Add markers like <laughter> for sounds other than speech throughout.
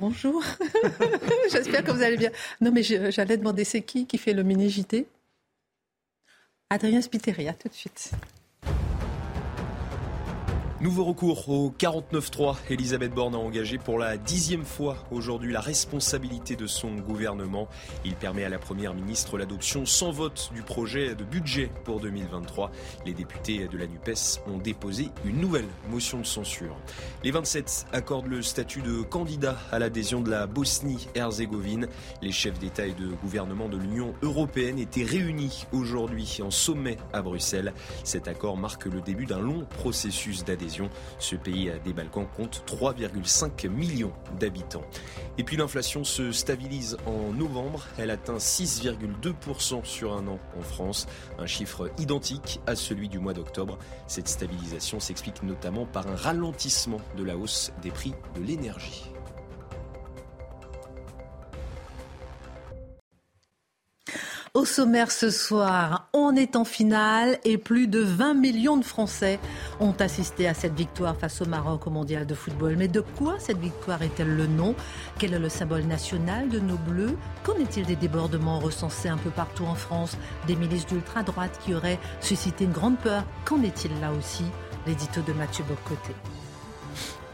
Bonjour. <laughs> J'espère que vous allez bien. Non, mais j'allais demander c'est qui qui fait le mini JT Adrien Spiteri, tout de suite. Nouveau recours au 49-3. Elisabeth Borne a engagé pour la dixième fois aujourd'hui la responsabilité de son gouvernement. Il permet à la Première ministre l'adoption sans vote du projet de budget pour 2023. Les députés de la NUPES ont déposé une nouvelle motion de censure. Les 27 accordent le statut de candidat à l'adhésion de la Bosnie-Herzégovine. Les chefs d'État et de gouvernement de l'Union européenne étaient réunis aujourd'hui en sommet à Bruxelles. Cet accord marque le début d'un long processus d'adhésion. Ce pays des Balkans compte 3,5 millions d'habitants. Et puis l'inflation se stabilise en novembre. Elle atteint 6,2% sur un an en France, un chiffre identique à celui du mois d'octobre. Cette stabilisation s'explique notamment par un ralentissement de la hausse des prix de l'énergie. Au sommaire ce soir, on est en finale et plus de 20 millions de Français ont assisté à cette victoire face au Maroc au mondial de football. Mais de quoi cette victoire est-elle le nom? Quel est le symbole national de nos bleus? Qu'en est-il des débordements recensés un peu partout en France? Des milices d'ultra-droite qui auraient suscité une grande peur. Qu'en est-il là aussi? L'édito de Mathieu Bocoté.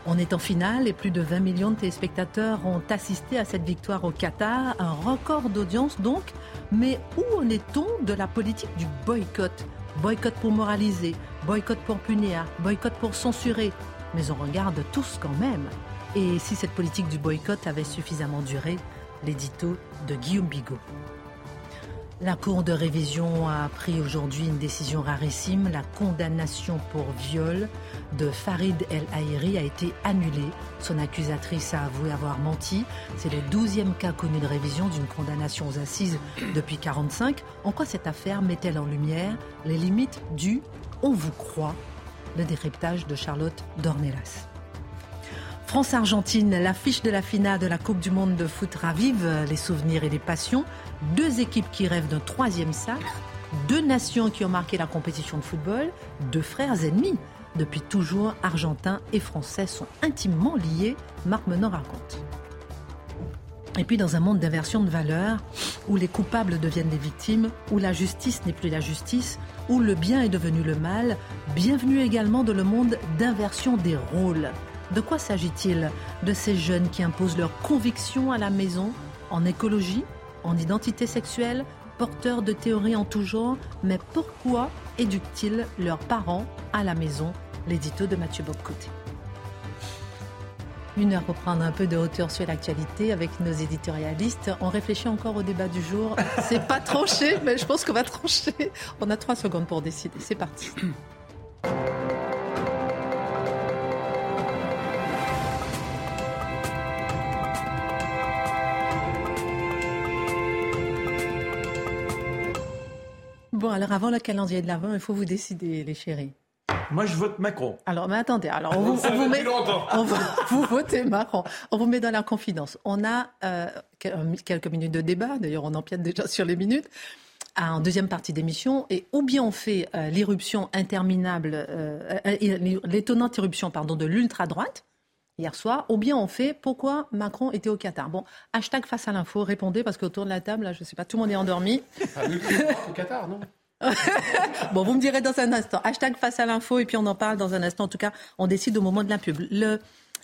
On est en finale et plus de 20 millions de téléspectateurs ont assisté à cette victoire au Qatar, un record d'audience donc. Mais où en est-on de la politique du boycott? Boycott pour moraliser, boycott pour punir, boycott pour censurer. Mais on regarde tous quand même. Et si cette politique du boycott avait suffisamment duré L'édito de Guillaume Bigot. La Cour de révision a pris aujourd'hui une décision rarissime. La condamnation pour viol de Farid El Haïri a été annulée. Son accusatrice a avoué avoir menti. C'est le douzième cas connu de révision d'une condamnation aux assises depuis 1945. En quoi cette affaire met-elle en lumière les limites du on vous croit Le décryptage de Charlotte Dornelas. France-Argentine, l'affiche de la finale de la Coupe du Monde de foot ravive les souvenirs et les passions. Deux équipes qui rêvent d'un troisième sacre, deux nations qui ont marqué la compétition de football, deux frères ennemis. Depuis toujours, Argentins et Français sont intimement liés, Marc Menon raconte. Et puis dans un monde d'inversion de valeurs, où les coupables deviennent des victimes, où la justice n'est plus la justice, où le bien est devenu le mal, bienvenue également dans le monde d'inversion des rôles. De quoi s'agit-il De ces jeunes qui imposent leurs convictions à la maison, en écologie, en identité sexuelle, porteurs de théories en tout genre, mais pourquoi éduquent-ils leurs parents à la maison? L'édito de Mathieu Bobcoté. Une heure pour prendre un peu de hauteur sur l'actualité avec nos éditorialistes. On réfléchit encore au débat du jour. C'est pas tranché, <laughs> mais je pense qu'on va trancher. On a trois secondes pour décider. C'est parti. Alors avant le calendrier de l'avant, il faut vous décider, les chéris. Moi, je vote Macron. Alors, mais attendez, alors on vous, on vous met, on vous, vous votez Macron, on vous met dans la confidence. On a euh, quelques minutes de débat, d'ailleurs on empiète déjà sur les minutes, en deuxième partie d'émission, et ou bien on fait euh, l'irruption interminable, euh, l'étonnante irruption pardon, de l'ultra-droite, hier soir, ou bien on fait pourquoi Macron était au Qatar. Bon, hashtag face à l'info, répondez, parce qu'autour de la table, là, je ne sais pas, tout le monde est endormi. au Qatar, non? <laughs> bon, vous me direz dans un instant. Hashtag face à l'info et puis on en parle dans un instant. En tout cas, on décide au moment de la pub. Le,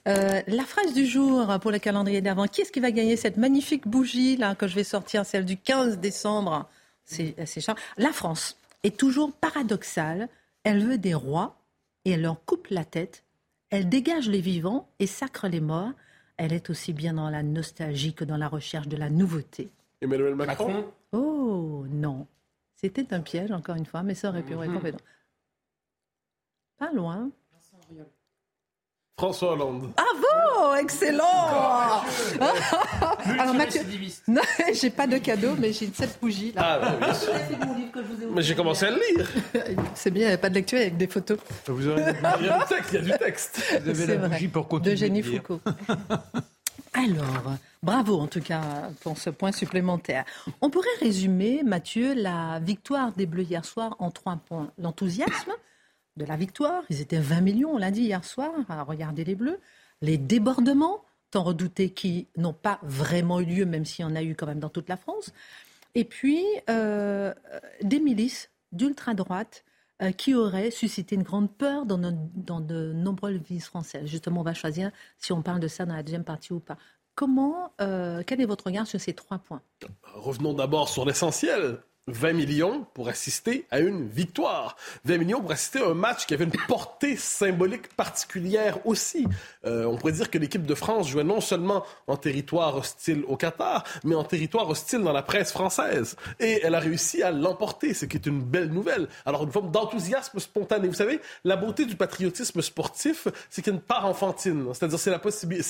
euh, la phrase du jour pour le calendrier d'avant. Qui est-ce qui va gagner cette magnifique bougie là que je vais sortir, celle du 15 décembre? C'est charmant. La France est toujours paradoxale. Elle veut des rois et elle leur coupe la tête. Elle dégage les vivants et sacre les morts. Elle est aussi bien dans la nostalgie que dans la recherche de la nouveauté. Emmanuel Macron, Oh non. C'était un piège, encore une fois, mais ça aurait pu être compétent. Pas loin. François Hollande. Ah bon? Excellent Alors Mathieu, non, <laughs> j'ai pas de cadeau, mais j'ai cette bougie là. Ah, oui, Mais j'ai commencé à le lire. C'est bien, il n'y a pas de lecture avec des photos. Vous aurez... Il y a du texte, il y a du texte. Vous avez la bougie pour continuer. De Jenny. Foucault. <laughs> Alors, bravo en tout cas pour ce point supplémentaire. On pourrait résumer, Mathieu, la victoire des Bleus hier soir en trois points. L'enthousiasme de la victoire, ils étaient 20 millions, on l'a dit hier soir, à regarder les Bleus. Les débordements, tant redoutés, qui n'ont pas vraiment eu lieu, même s'il y en a eu quand même dans toute la France. Et puis, euh, des milices d'ultra-droite qui auraient suscité une grande peur dans de nombreuses villes françaises. Justement, on va choisir si on parle de ça dans la deuxième partie ou pas. Comment, euh, quel est votre regard sur ces trois points? Revenons d'abord sur l'essentiel. 20 millions pour assister à une victoire. 20 millions pour assister à un match qui avait une portée symbolique particulière aussi. Euh, on pourrait dire que l'équipe de France jouait non seulement en territoire hostile au Qatar, mais en territoire hostile dans la presse française. Et elle a réussi à l'emporter, ce qui est une belle nouvelle. Alors, une forme d'enthousiasme spontané. Vous savez, la beauté du patriotisme sportif, c'est qu'il y a une part enfantine. C'est-à-dire, c'est la,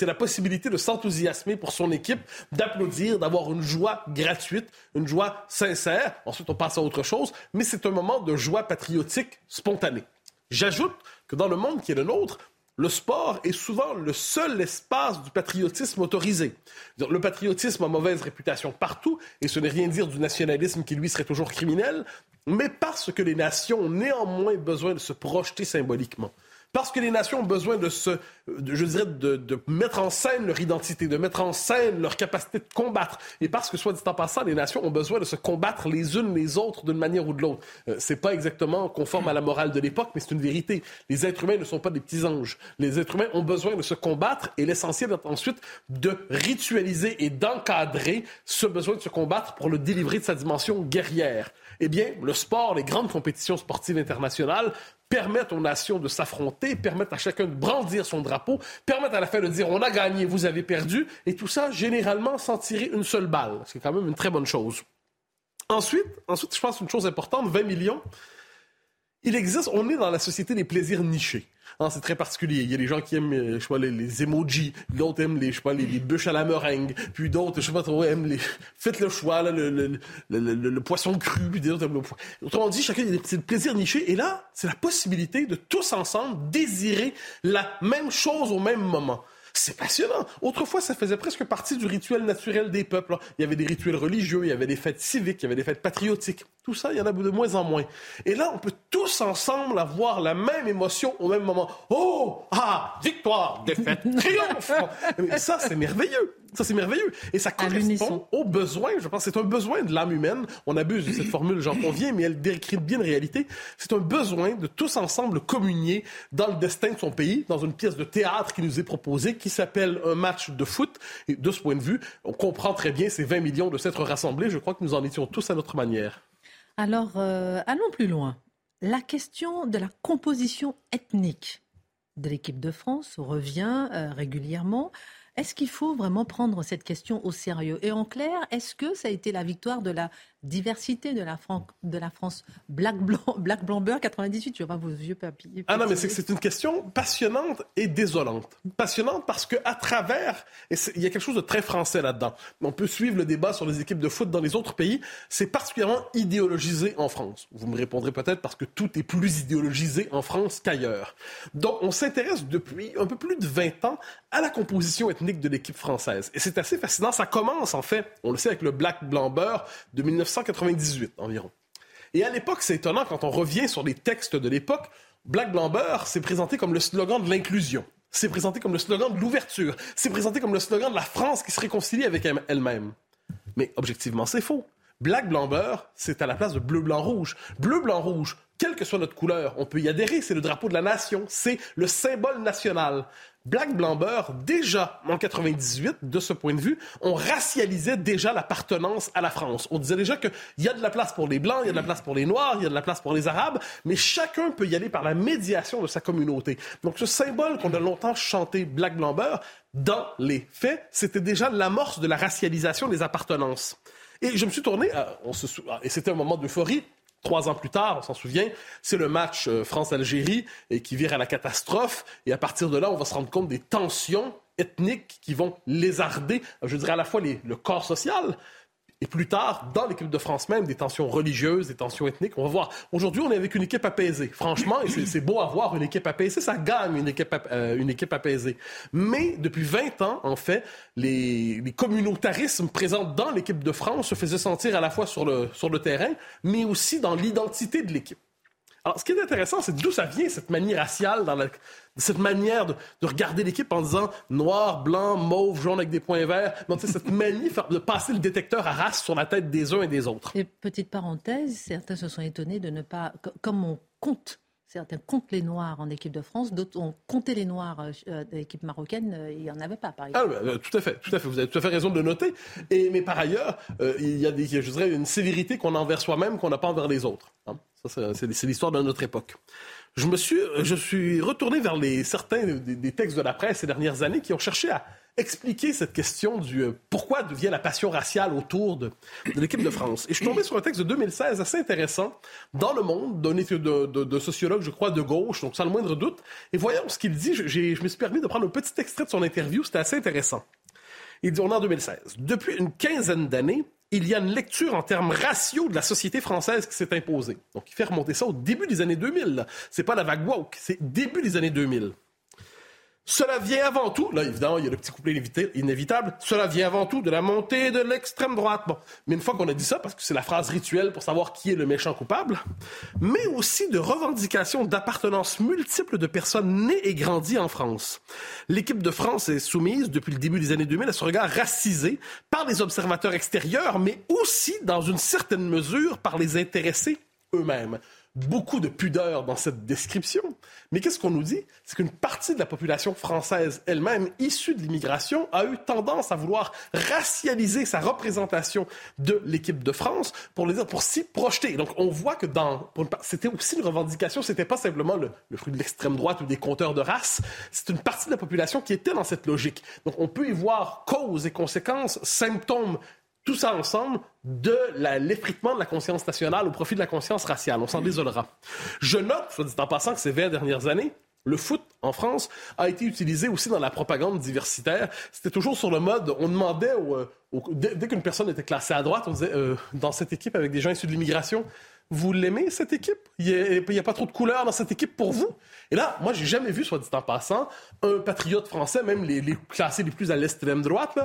la possibilité de s'enthousiasmer pour son équipe, d'applaudir, d'avoir une joie gratuite, une joie sincère. Ensuite, on passe à autre chose, mais c'est un moment de joie patriotique spontanée. J'ajoute que dans le monde qui est le nôtre, le sport est souvent le seul espace du patriotisme autorisé. Le patriotisme a mauvaise réputation partout, et ce n'est rien dire du nationalisme qui, lui, serait toujours criminel, mais parce que les nations ont néanmoins besoin de se projeter symboliquement. Parce que les nations ont besoin de se, je dirais, de, de mettre en scène leur identité, de mettre en scène leur capacité de combattre. Et parce que, soit dit en passant, les nations ont besoin de se combattre les unes les autres d'une manière ou de l'autre. Euh, c'est pas exactement conforme à la morale de l'époque, mais c'est une vérité. Les êtres humains ne sont pas des petits anges. Les êtres humains ont besoin de se combattre et l'essentiel est ensuite de ritualiser et d'encadrer ce besoin de se combattre pour le délivrer de sa dimension guerrière. Eh bien, le sport, les grandes compétitions sportives internationales permettent aux nations de s'affronter, permettent à chacun de brandir son drapeau, permettent à la fin de dire on a gagné, vous avez perdu, et tout ça généralement sans tirer une seule balle, ce qui est quand même une très bonne chose. Ensuite, ensuite, je pense une chose importante, 20 millions. Il existe, on est dans la société des plaisirs nichés. Hein, c'est très particulier. Il y a des gens qui aiment, euh, je sais pas, les, les emojis, d'autres aiment les, je sais pas, les, bûches à la meringue, puis d'autres, je sais pas trop, aiment les, faites le choix, là, le, le, le- le poisson cru, puis d'autres aiment le poisson. Autrement dit, chacun a des petits plaisirs nichés, et là, c'est la possibilité de tous ensemble désirer la même chose au même moment. C'est passionnant. Autrefois, ça faisait presque partie du rituel naturel des peuples. Il y avait des rituels religieux, il y avait des fêtes civiques, il y avait des fêtes patriotiques. Tout ça, il y en a de moins en moins. Et là, on peut tous ensemble avoir la même émotion au même moment. Oh, ah, victoire, défaite, <laughs> triomphe. Mais ça, c'est merveilleux. Ça, c'est merveilleux. Et ça correspond aux besoins. Je pense c'est un besoin de l'âme humaine. On abuse de cette formule, j'en conviens, mais elle décrit bien une réalité. C'est un besoin de tous ensemble communier dans le destin de son pays, dans une pièce de théâtre qui nous est proposée, qui s'appelle un match de foot. Et de ce point de vue, on comprend très bien ces 20 millions de s'être rassemblés. Je crois que nous en étions tous à notre manière. Alors, euh, allons plus loin. La question de la composition ethnique de l'équipe de France revient euh, régulièrement. Est-ce qu'il faut vraiment prendre cette question au sérieux? Et en clair, est-ce que ça a été la victoire de la diversité de la, Fran- de la France? Black Blanc, <laughs> Black Blamber 98, je vois vos vieux papiers. Ah non, mais c'est une question passionnante et désolante. Passionnante parce que à travers, il y a quelque chose de très français là-dedans. On peut suivre le débat sur les équipes de foot dans les autres pays. C'est particulièrement idéologisé en France. Vous me répondrez peut-être parce que tout est plus idéologisé en France qu'ailleurs. Donc, on s'intéresse depuis un peu plus de 20 ans à la composition ethnique de l'équipe française. Et c'est assez fascinant. Ça commence, en fait, on le sait, avec le Black Blanc Beurre de 1998 environ. Et à l'époque, c'est étonnant quand on revient sur les textes de l'époque. Black Blanc Beurre, c'est présenté comme le slogan de l'inclusion. C'est présenté comme le slogan de l'ouverture. C'est présenté comme le slogan de la France qui se réconcilie avec elle- elle-même. Mais objectivement, c'est faux. Black, blanc, beurre, c'est à la place de bleu, blanc, rouge. Bleu, blanc, rouge, quelle que soit notre couleur, on peut y adhérer. C'est le drapeau de la nation. C'est le symbole national. Black, blanc, beurre, déjà en 98, de ce point de vue, on racialisait déjà l'appartenance à la France. On disait déjà qu'il y a de la place pour les Blancs, il y a de la place pour les Noirs, il y a de la place pour les Arabes, mais chacun peut y aller par la médiation de sa communauté. Donc ce symbole qu'on a longtemps chanté, Black, blanc, beurre, dans les faits, c'était déjà l'amorce de la racialisation des appartenances. Et je me suis tourné, et c'était un moment d'euphorie, trois ans plus tard, on s'en souvient, c'est le match euh, France-Algérie qui vire à la catastrophe. Et à partir de là, on va se rendre compte des tensions ethniques qui vont lézarder, je dirais à la fois le corps social, et plus tard, dans l'équipe de France même, des tensions religieuses, des tensions ethniques. On va voir. Aujourd'hui, on est avec une équipe apaisée. Franchement, c'est beau avoir une équipe apaisée. Ça gagne une équipe, euh, une équipe apaisée. Mais depuis 20 ans, en fait, les, les communautarismes présents dans l'équipe de France se faisaient sentir à la fois sur le, sur le terrain, mais aussi dans l'identité de l'équipe. Alors, ce qui est intéressant, c'est d'où ça vient, cette manie raciale, cette manière de, regarder l'équipe en disant noir, blanc, mauve, jaune avec des points verts. Donc, cette <laughs> manie de passer le détecteur à race sur la tête des uns et des autres. Et petite parenthèse, certains se sont étonnés de ne pas, comme on compte Certains comptent les Noirs en équipe de France, d'autres ont compté les Noirs euh, euh, de l'équipe marocaine. Euh, il n'y en avait pas, par exemple. Ah, tout à fait, tout à fait. Vous avez tout à fait raison de le noter. Et, mais par ailleurs, il y a des, je dirais, une sévérité qu'on a envers soi-même qu'on n'a pas envers les autres. Hein. Ça, c'est l'histoire de notre époque. Je me suis, je suis retourné vers les, certains des textes de la presse ces dernières années qui ont cherché à expliquer cette question du euh, pourquoi devient la passion raciale autour de, l'équipe de France. Et je suis tombé sur un texte de 2016 assez intéressant dans Le Monde, d'un de, de, sociologue, je crois, de gauche, donc sans le moindre doute. Et voyons ce qu'il dit. Je, me suis permis de prendre un petit extrait de son interview. C'était assez intéressant. Il dit, on est en 2016. Depuis une quinzaine d'années, il y a une lecture en termes ratio de la société française qui s'est imposée. Donc, il fait remonter ça au début des années 2000. C'est pas la vague woke, c'est début des années 2000. Cela vient avant tout, là évidemment il y a le petit couplet inévitable, cela vient avant tout de la montée de l'extrême droite. Bon, mais une fois qu'on a dit ça, parce que c'est la phrase rituelle pour savoir qui est le méchant coupable, mais aussi de revendications d'appartenance multiples de personnes nées et grandies en France. L'équipe de France est soumise depuis le début des années 2000 à ce regard racisé par les observateurs extérieurs, mais aussi dans une certaine mesure par les intéressés eux-mêmes beaucoup de pudeur dans cette description. Mais qu'est-ce qu'on nous dit? C'est qu'une partie de la population française elle-même, issue de l'immigration, a eu tendance à vouloir racialiser sa représentation de l'équipe de France pour pour s'y projeter. Donc, on voit que dans, c'était aussi une revendication, c'était pas simplement le, le fruit de l'extrême droite ou des compteurs de race, c'est une partie de la population qui était dans cette logique. Donc, on peut y voir causes et conséquences, symptômes tout ça ensemble de l'effritement de la conscience nationale au profit de la conscience raciale. On s'en désolera. Je note, soit dit en passant, que ces 20 dernières années, le foot en France a été utilisé aussi dans la propagande diversitaire. C'était toujours sur le mode, on demandait, euh, dès, qu'une personne était classée à droite, on disait, euh, dans cette équipe avec des gens issus de l'immigration, vous l'aimez, cette équipe? Il n'y a, pas trop de couleurs dans cette équipe pour vous? Et là, moi, j'ai jamais vu, soit dit en passant, un patriote français, même les, classés les plus à l'extrême droite,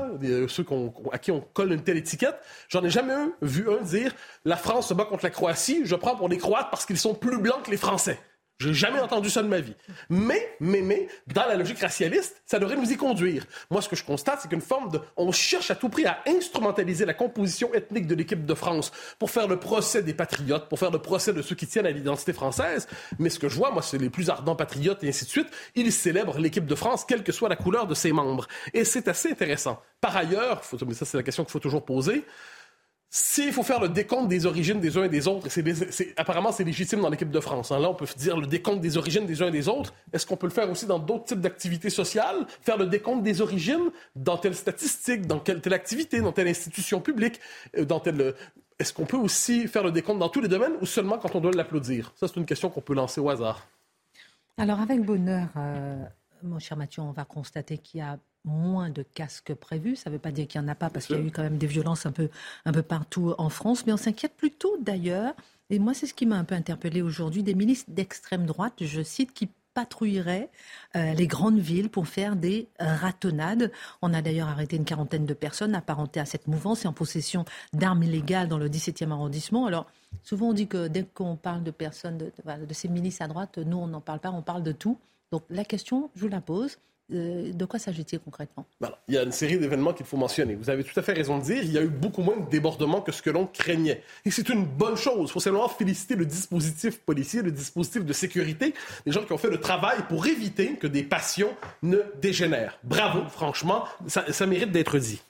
ceux à qui on colle une telle étiquette, j'en ai jamais vu un dire la France se bat contre la Croatie, je prends pour les Croates parce qu'ils sont plus blancs que les Français. J'ai jamais entendu ça de ma vie. Mais, mais, mais, dans la logique racialiste, ça devrait nous y conduire. Moi, ce que je constate, c'est qu'une forme de... On cherche à tout prix à instrumentaliser la composition ethnique de l'équipe de France pour faire le procès des patriotes, pour faire le procès de ceux qui tiennent à l'identité française. Mais ce que je vois, moi, c'est les plus ardents patriotes et ainsi de suite. Ils célèbrent l'équipe de France, quelle que soit la couleur de ses membres. Et c'est assez intéressant. Par ailleurs, faut... mais ça, c'est la question qu'il faut toujours poser, s'il faut faire le décompte des origines des uns et des autres, et apparemment c'est légitime dans l'équipe de France. Hein. Là, on peut dire le décompte des origines des uns et des autres. Est-ce qu'on peut le faire aussi dans d'autres types d'activités sociales? Faire le décompte des origines dans telle statistique, dans telle, telle activité, dans telle institution publique, euh, dans telle... Euh, est-ce qu'on peut aussi faire le décompte dans tous les domaines ou seulement quand on doit l'applaudir? Ça, c'est une question qu'on peut lancer au hasard. Alors, avec bonheur, euh, mon cher Mathieu, on va constater qu'il y a moins de casques prévus. Ça ne veut pas dire qu'il n'y en a pas, parce qu'il y a eu quand même des violences un peu, un peu partout en France. Mais on s'inquiète plutôt d'ailleurs, et moi c'est ce qui m'a un peu interpellé aujourd'hui, des milices d'extrême droite, je cite, qui patrouilleraient euh, les grandes villes pour faire des ratonnades. On a d'ailleurs arrêté une quarantaine de personnes apparentées à cette mouvance et en possession d'armes illégales dans le 17e arrondissement. Alors, souvent on dit que dès qu'on parle de personnes, de, de ces milices à droite, nous on n'en parle pas, on parle de tout. Donc la question, je vous la pose, de quoi s'agit-il concrètement? Il y a une série d'événements qu'il faut mentionner. Vous avez tout à fait raison de dire, il y a eu beaucoup moins de débordements que ce que l'on craignait. Et c'est une bonne chose. Il faut simplement féliciter le dispositif policier, le dispositif de sécurité, les gens qui ont fait le travail pour éviter que des passions ne dégénèrent. Bravo, franchement, ça, mérite d'être dit.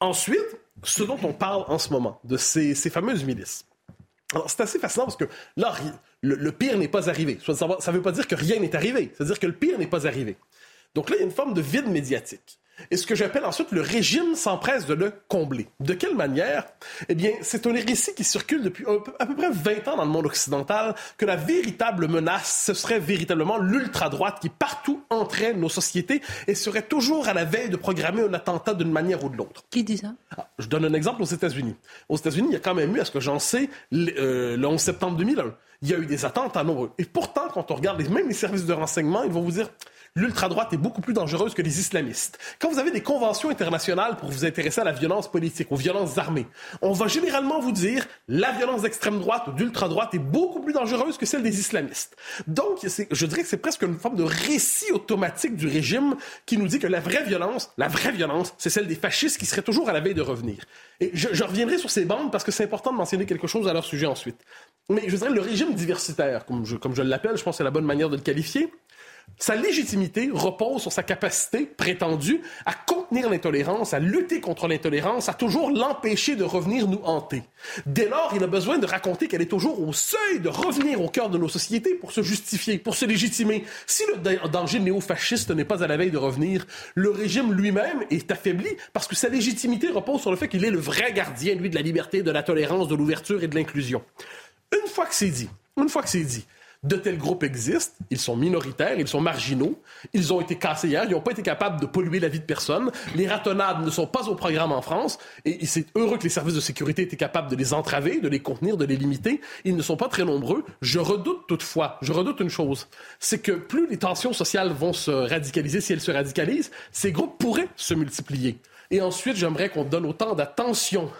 Ensuite, ce dont on parle en ce moment, de ces, fameuses milices. Alors, c'est assez fascinant parce que là, le, pire n'est pas arrivé. Ça ne veut pas dire que rien n'est arrivé. C'est-à-dire que le pire n'est pas arrivé. Donc là, il y a une forme de vide médiatique. Et ce que j'appelle ensuite le régime s'empresse de le combler. De quelle manière? Eh bien, c'est un récit qui circule depuis à peu près 20 ans dans le monde occidental que la véritable menace, ce serait véritablement l'ultra-droite qui partout entraîne nos sociétés et serait toujours à la veille de programmer un attentat d'une manière ou de l'autre. Qui dit ça? Ah, Je donne un exemple aux États-Unis. Aux États-Unis, il y a quand même eu, à ce que j'en sais, le, 11 euh, septembre 2001. Il y a eu des attentats nombreux. Et pourtant, quand on regarde les, même les services de renseignement, ils vont vous dire l'ultra-droite est beaucoup plus dangereuse que les islamistes. Quand vous avez des conventions internationales pour vous intéresser à la violence politique, aux violences armées, on va généralement vous dire la violence d'extrême droite ou d'ultra-droite est beaucoup plus dangereuse que celle des islamistes. Donc, je dirais que c'est presque une forme de récit automatique du régime qui nous dit que la vraie violence, la vraie violence, c'est celle des fascistes qui seraient toujours à la veille de revenir. Et je, reviendrai sur ces bandes parce que c'est important de mentionner quelque chose à leur sujet ensuite. Mais je dirais le régime diversitaire, comme je, comme je l'appelle, je pense que c'est la bonne manière de le qualifier, sa légitimité repose sur sa capacité prétendue à contenir l'intolérance, à lutter contre l'intolérance, à toujours l'empêcher de revenir nous hanter. Dès lors, il a besoin de raconter qu'elle est toujours au seuil de revenir au cœur de nos sociétés pour se justifier, pour se légitimer. Si le danger néofasciste n'est pas à la veille de revenir, le régime lui-même est affaibli parce que sa légitimité repose sur le fait qu'il est le vrai gardien, lui, de la liberté, de la tolérance, de l'ouverture et de l'inclusion. Une fois que c'est dit, une fois que c'est dit, de tels groupes existent, ils sont minoritaires, ils sont marginaux, ils ont été cassés hier, ils n'ont pas été capables de polluer la vie de personne, les ratonnades ne sont pas au programme en France, et c'est heureux que les services de sécurité aient été capables de les entraver, de les contenir, de les limiter. Ils ne sont pas très nombreux. Je redoute toutefois, je redoute une chose, c'est que plus les tensions sociales vont se radicaliser, si elles se radicalisent, ces groupes pourraient se multiplier. Et ensuite, j'aimerais qu'on donne autant d'attention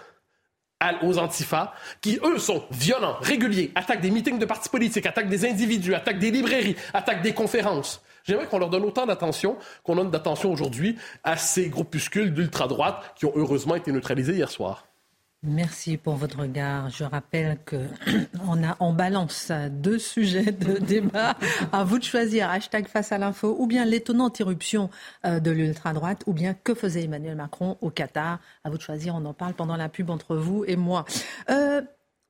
aux antifas, qui, eux, sont violents, réguliers, attaquent des meetings de partis politiques, attaquent des individus, attaquent des librairies, attaquent des conférences. J'aimerais qu'on leur donne autant d'attention qu'on donne d'attention aujourd'hui à ces groupuscules d'ultra-droite qui ont heureusement été neutralisés hier soir. Merci pour votre regard. Je rappelle que <clears throat> on a en balance deux sujets de <laughs> débat. À vous de choisir hashtag face à l'info ou bien l'étonnante irruption euh, de l'ultra-droite ou bien que faisait Emmanuel Macron au Qatar. À vous de choisir. On en parle pendant la pub entre vous et moi. Euh,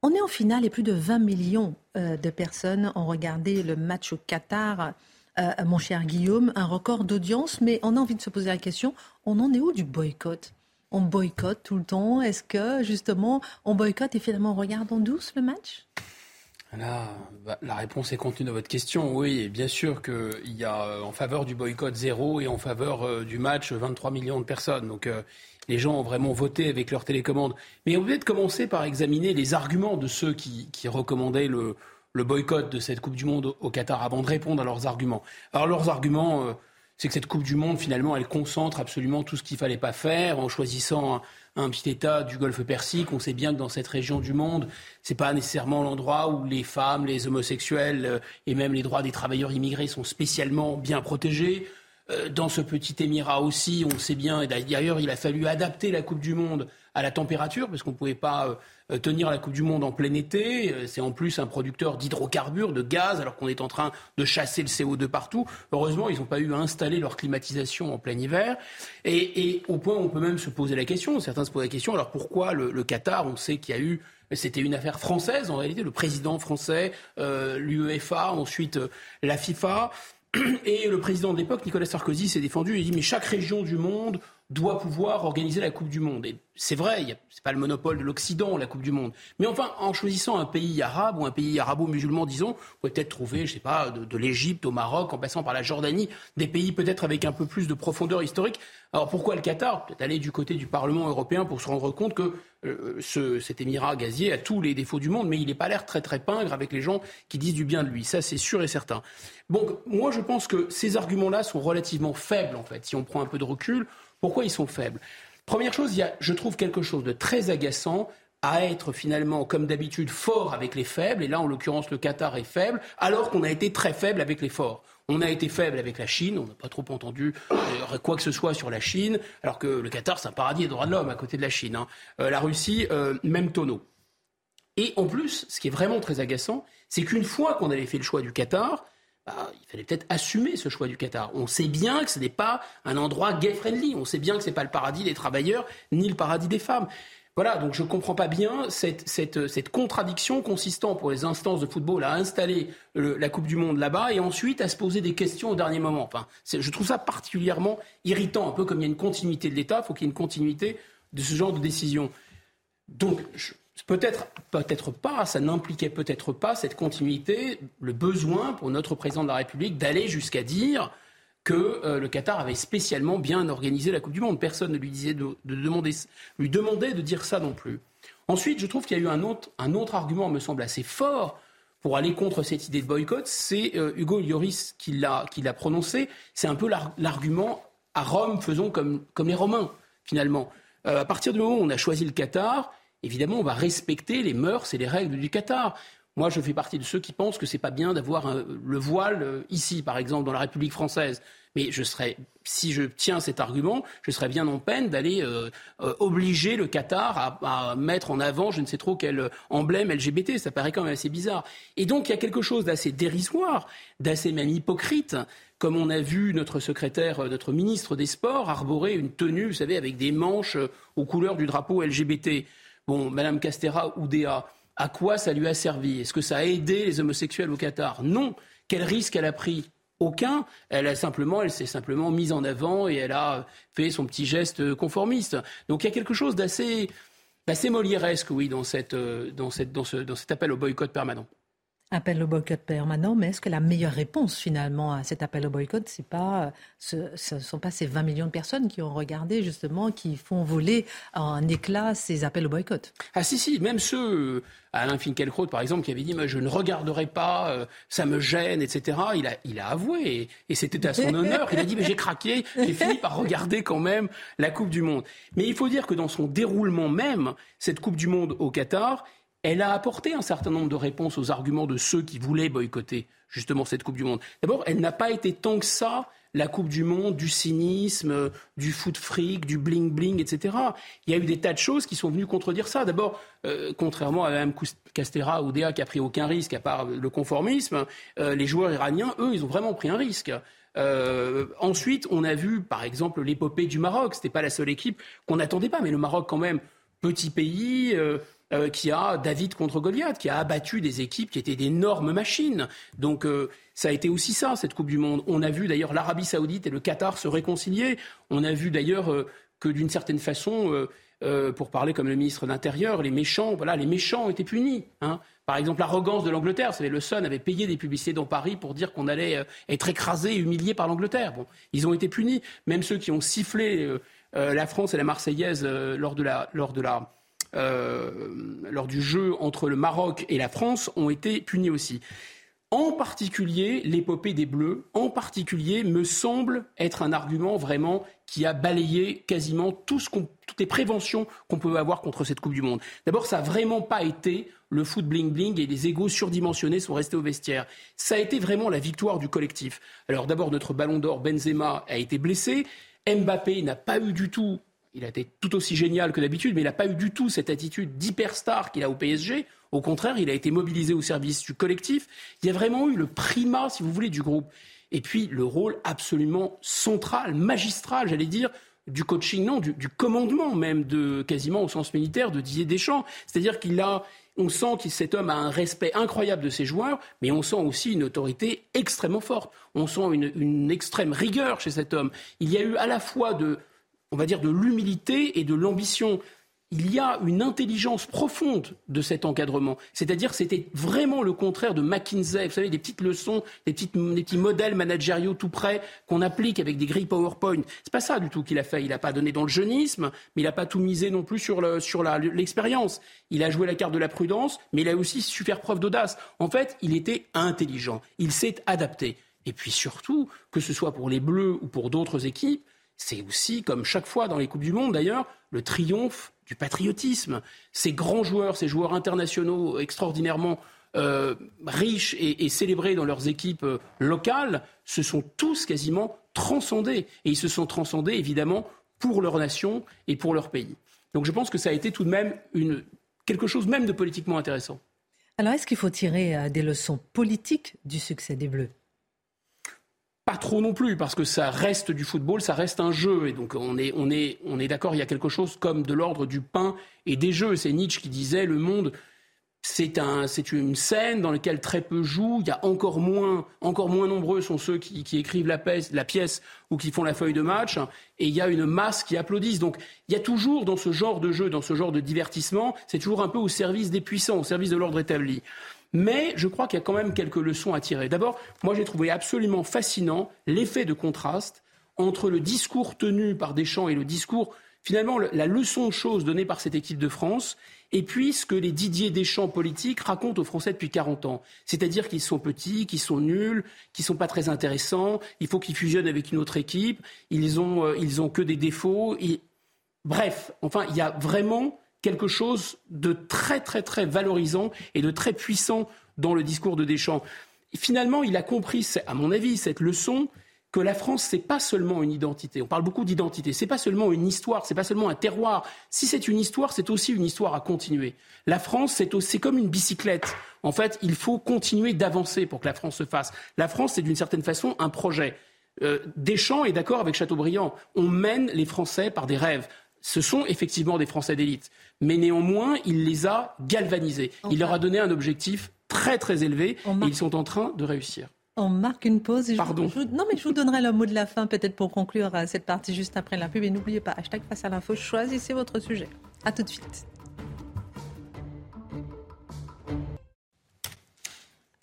on est en finale et plus de 20 millions euh, de personnes ont regardé le match au Qatar. mon cher Guillaume, un record d'audience, mais on a envie de se poser la question, on en est où du boycott? On boycotte tout le temps? Est-ce que justement on boycotte et finalement on regarde en douce le match? Là, bah, la réponse est contenue dans votre question. Oui, et bien sûr qu'il y a euh, en faveur du boycott zéro et en faveur euh, du match 23 millions de personnes. Donc euh, les gens ont vraiment voté avec leur télécommande. Mais on peut peut-être commencer par examiner les arguments de ceux qui, recommandaient le, le, boycott de cette Coupe du Monde au Qatar avant de répondre à leurs arguments. Alors leurs arguments c'est que cette Coupe du Monde, finalement, elle concentre absolument tout ce qu'il fallait pas faire en choisissant un, petit État du Golfe Persique. On sait bien que dans cette région du monde, c'est pas nécessairement l'endroit où les femmes, les homosexuels euh, et même les droits des travailleurs immigrés sont spécialement bien protégés. Euh, dans ce petit émirat aussi, on sait bien, et d'ailleurs, il a fallu adapter la Coupe du Monde à la température, parce qu'on ne pouvait pas euh, euh, tenir la Coupe du Monde en plein été. Euh, c'est en plus un producteur d'hydrocarbures, de gaz, alors qu'on est en train de chasser le CO2 partout. Heureusement, ils n'ont pas eu à installer leur climatisation en plein hiver. Et, au point où on peut même se poser la question, certains se posent la question, alors pourquoi le, Qatar On sait qu'il y a eu c'était une affaire française en réalité, le président français, l'UEFA, ensuite la FIFA. Et le président de l'époque, Nicolas Sarkozy, s'est défendu et dit mais chaque région du monde doit pouvoir organiser la Coupe du Monde. Et c'est vrai, c'est pas le monopole de l'Occident, la Coupe du Monde. Mais enfin, en choisissant un pays arabe ou un pays arabo-musulman, disons, vous pouvez peut-être trouver, je sais pas, de, l'Égypte au Maroc, en passant par la Jordanie, des pays peut-être avec un peu plus de profondeur historique. Alors pourquoi le Qatar? Peut-être aller du côté du Parlement européen pour se rendre compte que euh, ce, cet émirat gazier a tous les défauts du monde, mais il n'est pas l'air très très pingre avec les gens qui disent du bien de lui. Ça, c'est sûr et certain. Donc, moi, je pense que ces arguments-là sont relativement faibles, en fait, si on prend un peu de recul. Pourquoi ils sont faibles? Première chose, je trouve quelque chose de très agaçant à être finalement, comme d'habitude, fort avec les faibles, et là, en l'occurrence, le Qatar est faible, alors qu'on a été très faible avec les forts. On a été faible avec la Chine, on n'a pas trop entendu euh, quoi que ce soit sur la Chine, alors que le Qatar, c'est un paradis des droits de l'homme à côté de la Chine. Hein. Euh, la Russie, euh, même tonneau. Et en plus, ce qui est vraiment très agaçant, c'est qu'une fois qu'on avait fait le choix du Qatar, bah, il fallait peut-être assumer ce choix du Qatar. On sait bien que ce n'est pas un endroit gay-friendly. On sait bien que ce n'est pas le paradis des travailleurs ni le paradis des femmes. Voilà, donc je ne comprends pas bien cette, cette, cette, contradiction consistant pour les instances de football à installer la Coupe du Monde là-bas et ensuite à se poser des questions au dernier moment. Enfin, je trouve ça particulièrement irritant, un peu comme il y a une continuité de l'État, il faut qu'il y ait une continuité de ce genre de décision. Donc, peut-être, peut-être pas, ça n'impliquait peut-être pas cette continuité, le besoin pour notre président de la République d'aller jusqu'à dire que euh, le Qatar avait spécialement bien organisé la Coupe du Monde. Personne ne lui disait de, demander, lui demandait de dire ça non plus. Ensuite, je trouve qu'il y a eu un autre, un autre argument, me semble assez fort, pour aller contre cette idée de boycott. C'est euh, Hugo Lloris qui l'a, prononcé. C'est un peu l'argument à Rome, faisons comme, comme les Romains, finalement. Euh, à partir du moment où on a choisi le Qatar, évidemment, on va respecter les mœurs et les règles du Qatar. Moi, je fais partie de ceux qui pensent que c'est pas bien d'avoir le voile ici, par exemple, dans la République française. Mais je serais, si je tiens cet argument, je serais bien en peine d'aller euh, euh, obliger le Qatar à, mettre en avant je ne sais trop quel emblème LGBT. Ça paraît quand même assez bizarre. Et donc il y a quelque chose d'assez dérisoire, d'assez même hypocrite comme on a vu notre secrétaire, euh, notre ministre des Sports arborer une tenue, vous savez, avec des manches aux couleurs du drapeau LGBT. Bon, Madame Castera Oudéa, à quoi ça lui a servi? Est-ce que ça a aidé les homosexuels au Qatar? Non. Quel risque elle a pris? Aucun. Elle a simplement, elle s'est simplement mise en avant et elle a fait son petit geste conformiste. Donc il y a quelque chose d'assez, d'assez molièresque, oui, dans, cette, dans, cette, dans, ce, dans cet appel au boycott permanent. Appel au boycott permanent, mais est-ce que la meilleure réponse finalement à cet appel au boycott, c'est pas, ce ne sont pas ces 20 millions de personnes qui ont regardé justement, qui font voler en éclat ces appels au boycott? Ah si, si, même ceux, Alain Finkielkraut par exemple, qui avait dit je ne regarderai pas, euh, ça me gêne, etc. Il a, il a avoué, et, c'était à son honneur, il a dit mais j'ai craqué, j'ai fini par regarder quand même la Coupe du Monde. Mais il faut dire que dans son déroulement même, cette Coupe du Monde au Qatar, elle a apporté un certain nombre de réponses aux arguments de ceux qui voulaient boycotter justement cette Coupe du Monde. D'abord, elle n'a pas été tant que ça la Coupe du Monde, du cynisme, du foot fric, du bling bling, etc. Il y a eu des tas de choses qui sont venues contredire ça. D'abord, euh, contrairement à Mme Castera ou Déa qui a pris aucun risque à part le conformisme, euh, les joueurs iraniens, eux, ils ont vraiment pris un risque. Euh, ensuite, on a vu, par exemple, l'épopée du Maroc. Ce n'était pas la seule équipe qu'on n'attendait pas, mais le Maroc, quand même, petit pays, euh, qui a David contre Goliath, qui a abattu des équipes qui étaient d'énormes machines. Donc euh, ça a été aussi ça, cette Coupe du Monde. On a vu d'ailleurs l'Arabie saoudite et le Qatar se réconcilier. On a vu d'ailleurs euh, que d'une certaine façon, pour parler comme le ministre de l'Intérieur, les méchants, voilà, les méchants ont été punis. Hein. Par exemple, l'arrogance de l'Angleterre. Vous savez, le Sun avait payé des publicités dans Paris pour dire qu'on allait être écrasé et humilié par l'Angleterre. Bon, ils ont été punis. Même ceux qui ont sifflé la France et la Marseillaise lors de la, lors de la euh, lors du jeu entre le Maroc et la France ont été punis aussi. En particulier, l'épopée des Bleus, en particulier, me semble être un argument vraiment qui a balayé quasiment tout ce toutes les préventions qu'on peut avoir contre cette Coupe du Monde. D'abord, ça n'a vraiment pas été le foot bling-bling et les égaux surdimensionnés sont restés au vestiaire. Ça a été vraiment la victoire du collectif. Alors d'abord, notre ballon d'or Benzema a été blessé. Mbappé n'a pas eu du tout il a été tout aussi génial que d'habitude, mais il n'a pas eu du tout cette attitude d'hyperstar qu'il a au PSG. Au contraire, il a été mobilisé au service du collectif. Il y a vraiment eu le primat, si vous voulez, du groupe. Et puis le rôle absolument central, magistral, j'allais dire, du coaching, non, du, commandement même, de quasiment au sens militaire, de Didier Deschamps. C'est-à-dire qu'il a, on sent que cet homme a un respect incroyable de ses joueurs, mais on sent aussi une autorité extrêmement forte. On sent une, une extrême rigueur chez cet homme. Il y a eu à la fois de on va dire, de l'humilité et de l'ambition. Il y a une intelligence profonde de cet encadrement. C'est-à-dire c'était vraiment le contraire de McKinsey. Vous savez, des petites leçons, des, petits modèles managériaux tout près qu'on applique avec des grilles PowerPoint. C'est pas ça du tout qu'il a fait. Il n'a pas donné dans le jeunisme, mais il n'a pas tout misé non plus sur l'expérience. il a joué la carte de la prudence, mais il a aussi su faire preuve d'audace. En fait, il était intelligent. Il s'est adapté. Et puis surtout, que ce soit pour les Bleus ou pour d'autres équipes, c'est aussi, comme chaque fois dans les Coupes du Monde d'ailleurs, le triomphe du patriotisme. Ces grands joueurs, ces joueurs internationaux extraordinairement euh, riches et, célébrés dans leurs équipes euh, locales, se sont tous quasiment transcendés. Et ils se sont transcendés évidemment pour leur nation et pour leur pays. Donc je pense que ça a été tout de même quelque chose même de politiquement intéressant. Alors est-ce qu'il faut tirer euh, des leçons politiques du succès des Bleus? Pas trop non plus, parce que ça reste du football, ça reste un jeu. Et donc on est, on est, on est d'accord, il y a quelque chose comme de l'ordre du pain et des jeux. C'est Nietzsche qui disait le monde, c'est un, une scène dans laquelle très peu jouent. Il y a encore moins, encore moins nombreux sont ceux qui, écrivent la la pièce ou qui font la feuille de match. Et il y a une masse qui applaudissent. Donc il y a toujours dans ce genre de jeu, dans ce genre de divertissement, c'est toujours un peu au service des puissants, au service de l'ordre établi. Mais je crois qu'il y a quand même quelques leçons à tirer. D'abord, moi j'ai trouvé absolument fascinant l'effet de contraste entre le discours tenu par Deschamps et le discours, finalement, la leçon de choses donnée par cette équipe de France, et puis ce que les Didier Deschamps politiques racontent aux Français depuis 40 ans. C'est-à-dire qu'ils sont petits, qu'ils sont nuls, qu'ils sont pas très intéressants, il faut qu'ils fusionnent avec une autre équipe, ils ont, euh, ils ont que des défauts. Bref, enfin, il y a vraiment quelque chose de très très très valorisant et de très puissant dans le discours de Deschamps. finalement, il a compris, à mon avis, cette leçon que la France, c'est pas seulement une identité. On parle beaucoup d'identité. C'est pas seulement une histoire, c'est pas seulement un terroir. Si c'est une histoire, c'est aussi une histoire à continuer. La France, c'est comme une bicyclette. En fait, il faut continuer d'avancer pour que la France se fasse. La France, c'est d'une certaine façon un projet. Euh, Deschamps est d'accord avec Chateaubriand. On mène les Français par des rêves ce sont effectivement des Français d'élite. Mais néanmoins, il les a galvanisés. Il leur a donné un objectif très très élevé et ils sont en train de réussir. On marque une pause. Pardon. non, mais je vous donnerai le mot de la fin peut-être pour conclure euh, cette partie juste après la pub. Et n'oubliez pas, hashtag face à l'info, choisissez votre sujet. A tout de suite.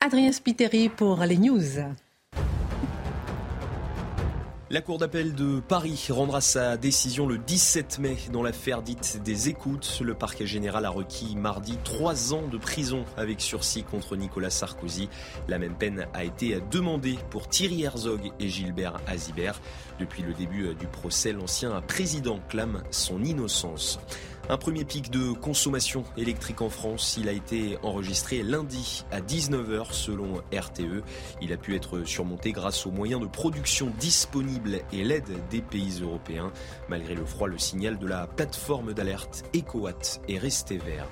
Adrien Spiteri pour les news. La Cour d'appel de Paris rendra sa décision le 17 mai dans l'affaire dite des écoutes. Le parquet général a requis mardi trois ans de prison avec sursis contre Nicolas Sarkozy. La même peine a été demandée pour Thierry Herzog et Gilbert Azibert. Depuis le début du procès, l'ancien président clame son innocence. Un premier pic de consommation électrique en France, il a été enregistré lundi à 19h selon RTE. Il a pu être surmonté grâce aux moyens de production disponibles et l'aide des pays européens. Malgré le froid, le signal de la plateforme d'alerte EcoWatt est resté vert.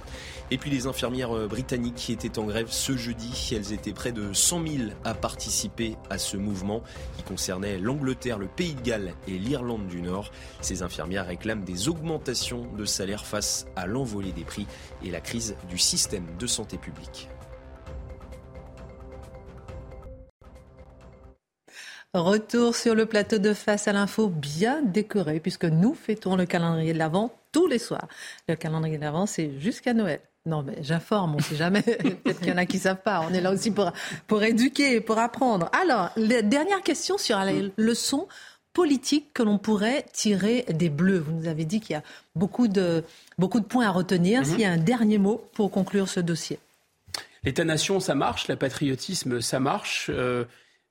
Et puis les infirmières euh, britanniques qui étaient en grève ce jeudi, elles étaient près de 100 000 à participer à ce mouvement qui concernait l'Angleterre, le Pays de Galles et l'Irlande du Nord. Ces infirmières réclament des augmentations de salaire face à l'envolée des prix et la crise du système de santé publique. Retour sur le plateau de Face à l'info, bien décoré, puisque nous fêtons le calendrier de l'Avent tous les soirs. Le calendrier de l'Avent, c'est jusqu'à Noël. Non, mais j'informe, on ne sait jamais. <laughs> Peut-être qu'il y en a qui ne savent pas. On est là aussi pour, pour éduquer, pour apprendre. Alors, dernière question sur la leçon politique que l'on pourrait tirer des Bleus. Vous nous avez dit qu'il y a beaucoup de, beaucoup de points à retenir. Mhm. S'il y a un dernier mot pour conclure ce dossier. L'État-nation, ça marche. Le patriotisme, ça marche. Euh,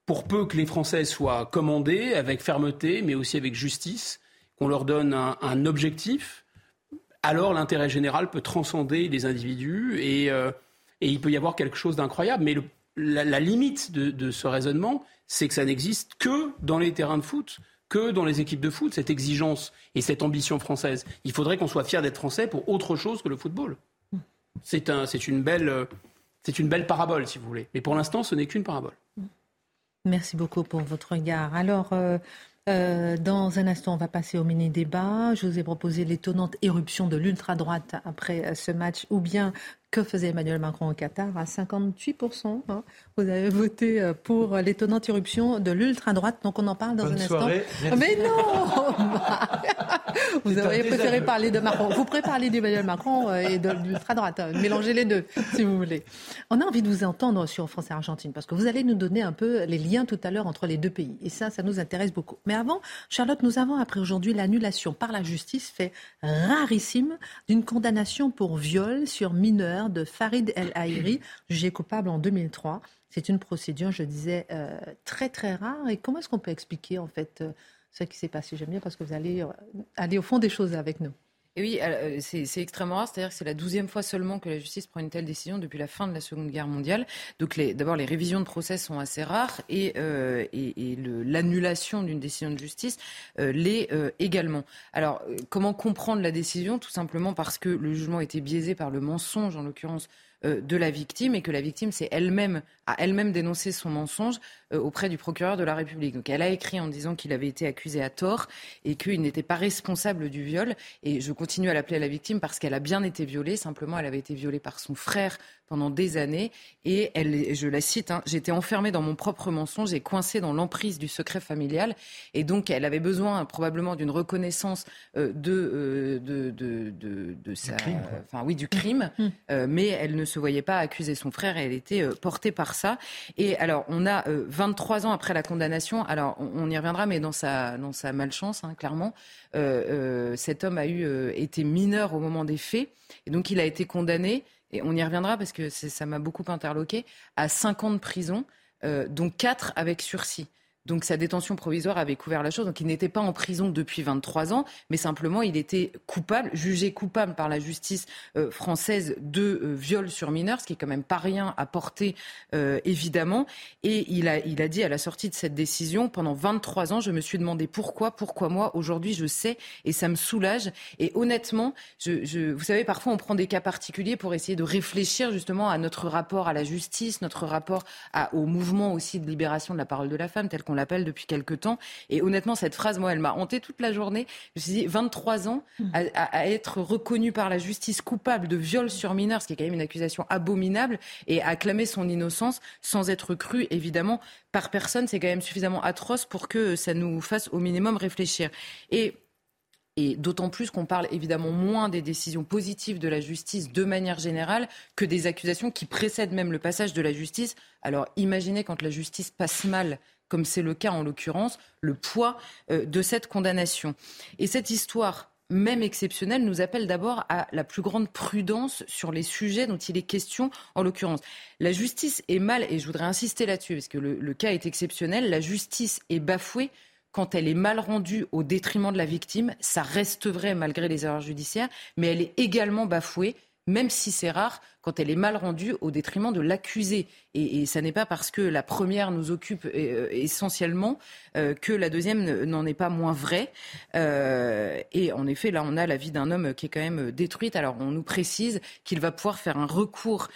pour peu que les Français soient commandés avec fermeté, mais aussi avec justice, qu'on leur donne un objectif, alors l'intérêt général peut transcender les individus et, euh, il peut y avoir quelque chose d'incroyable. Mais la, limite de, ce raisonnement, c'est que ça n'existe que dans les terrains de foot que dans les équipes de foot, cette exigence et cette ambition française. Il faudrait qu'on soit fier d'être français pour autre chose que le football. C'est un, une, belle, une belle parabole, si vous voulez. Mais pour l'instant, ce n'est qu'une parabole. Merci beaucoup pour votre regard. Alors, euh, euh, dans un instant, on va passer au mini-débat. Je vous ai proposé l'étonnante éruption de l'ultra-droite après euh, ce match, ou bien que faisait Emmanuel Macron au Qatar? À 58%, hein. vous avez voté euh, pour l'étonnante éruption de l'ultra-droite. Donc on en parle dans un instant. Mais non <laughs> Vous auriez préféré parler de Macron. Vous préférez parler d'Emmanuel Macron euh, et de l'ultra-droite. Mélangez les deux, si vous voulez. On a envie de vous entendre sur France et Argentine, parce que vous allez nous donner un peu les liens tout à l'heure entre les deux pays. Et ça, ça nous intéresse beaucoup. Mais avant, Charlotte, nous avons appris aujourd'hui l'annulation par la justice fait rarissime d'une condamnation pour viol sur mineur de Farid El Haïri, jugé coupable en 2003. C'est une procédure, je disais, euh, très très rare. Et comment est-ce qu'on peut expliquer en fait euh, ce qui s'est passé? J'aime bien parce que vous allez euh, aller au fond des choses avec nous. Et oui, euh, c'est extrêmement rare, c'est-à-dire que c'est la douzième fois seulement que la justice prend une telle décision depuis la fin de la Seconde Guerre mondiale. Donc d'abord, les révisions de procès sont assez rares et, euh, l'annulation d'une décision de justice euh, l'est également. Alors, comment comprendre la décision? Tout simplement parce que le jugement était biaisé par le mensonge, en l'occurrence, de la victime et que la victime s'est elle-même a elle-même dénoncé son mensonge auprès du procureur de la République. Donc elle a écrit en disant qu'il avait été accusé à tort et qu'il n'était pas responsable du viol. Et je continue à l'appeler à la victime parce qu'elle a bien été violée. Simplement, elle avait été violée par son frère pendant des années. Et elle, je la cite, hein, j'étais enfermée dans mon propre mensonge et coincée dans l'emprise du secret familial. Et donc, elle avait besoin probablement d'une reconnaissance euh, de, de, de, de, de sa, enfin oui, du crime, mmh. euh, mais elle ne se voyait pas accuser son frère et elle était euh, portée par ça. Et alors, on a 23 ans après la condamnation. Alors, on, y reviendra, mais dans sa, dans sa malchance, hein, clairement, cet homme a eu été mineur au moment des faits, et donc il a été condamné et on y reviendra parce que ça m'a beaucoup interloqué, à 5 ans de prison, euh, dont 4 avec sursis. Donc sa détention provisoire avait couvert la chose. Donc il n'était pas en prison depuis 23 ans, mais simplement il était coupable, jugé coupable par la justice euh, française de euh, viol sur mineur, ce qui est quand même pas rien à porter euh, évidemment. Et il a, il a dit à la sortie de cette décision, pendant 23 ans, je me suis demandé pourquoi, pourquoi moi. Aujourd'hui, je sais et ça me soulage. Et honnêtement, vous savez, parfois on prend des cas particuliers pour essayer de réfléchir justement à notre rapport à la justice, notre rapport au mouvement aussi de libération de la parole de la femme, tel qu'on on l'appelle depuis quelque temps. Et honnêtement, cette phrase, moi, elle m'a hanté toute la journée. Je me suis dit, 23 ans mmh. à, être reconnu par la justice coupable de viol sur mineur, ce qui est quand même une accusation abominable, et à clamer son innocence sans être cru, évidemment, par personne, c'est quand même suffisamment atroce pour que ça nous fasse au minimum réfléchir. Et et d'autant plus qu'on parle évidemment moins des décisions positives de la justice de manière générale que des accusations qui précèdent même le passage de la justice. Alors imaginez quand la justice passe mal comme c'est le cas en l'occurrence, le poids euh, de cette condamnation. Et cette histoire même exceptionnelle, nous appelle d'abord à la plus grande prudence sur les sujets dont il est question en l'occurrence. La justice est mal, et je voudrais insister là-dessus, parce que le, le, cas est exceptionnel, la justice est bafouée quand elle est mal rendue au détriment de la victime. Ça reste vrai malgré les erreurs judiciaires, mais elle est également bafouée même si c'est rare, quand elle est mal rendue au détriment de l'accusé. Et, et ça n'est pas parce que la première nous occupe euh, essentiellement euh, que la deuxième n'en est pas moins vraie. Euh, et en effet, là, on a la vie d'un homme qui est quand même détruite. Alors, on nous précise qu'il va pouvoir faire un recours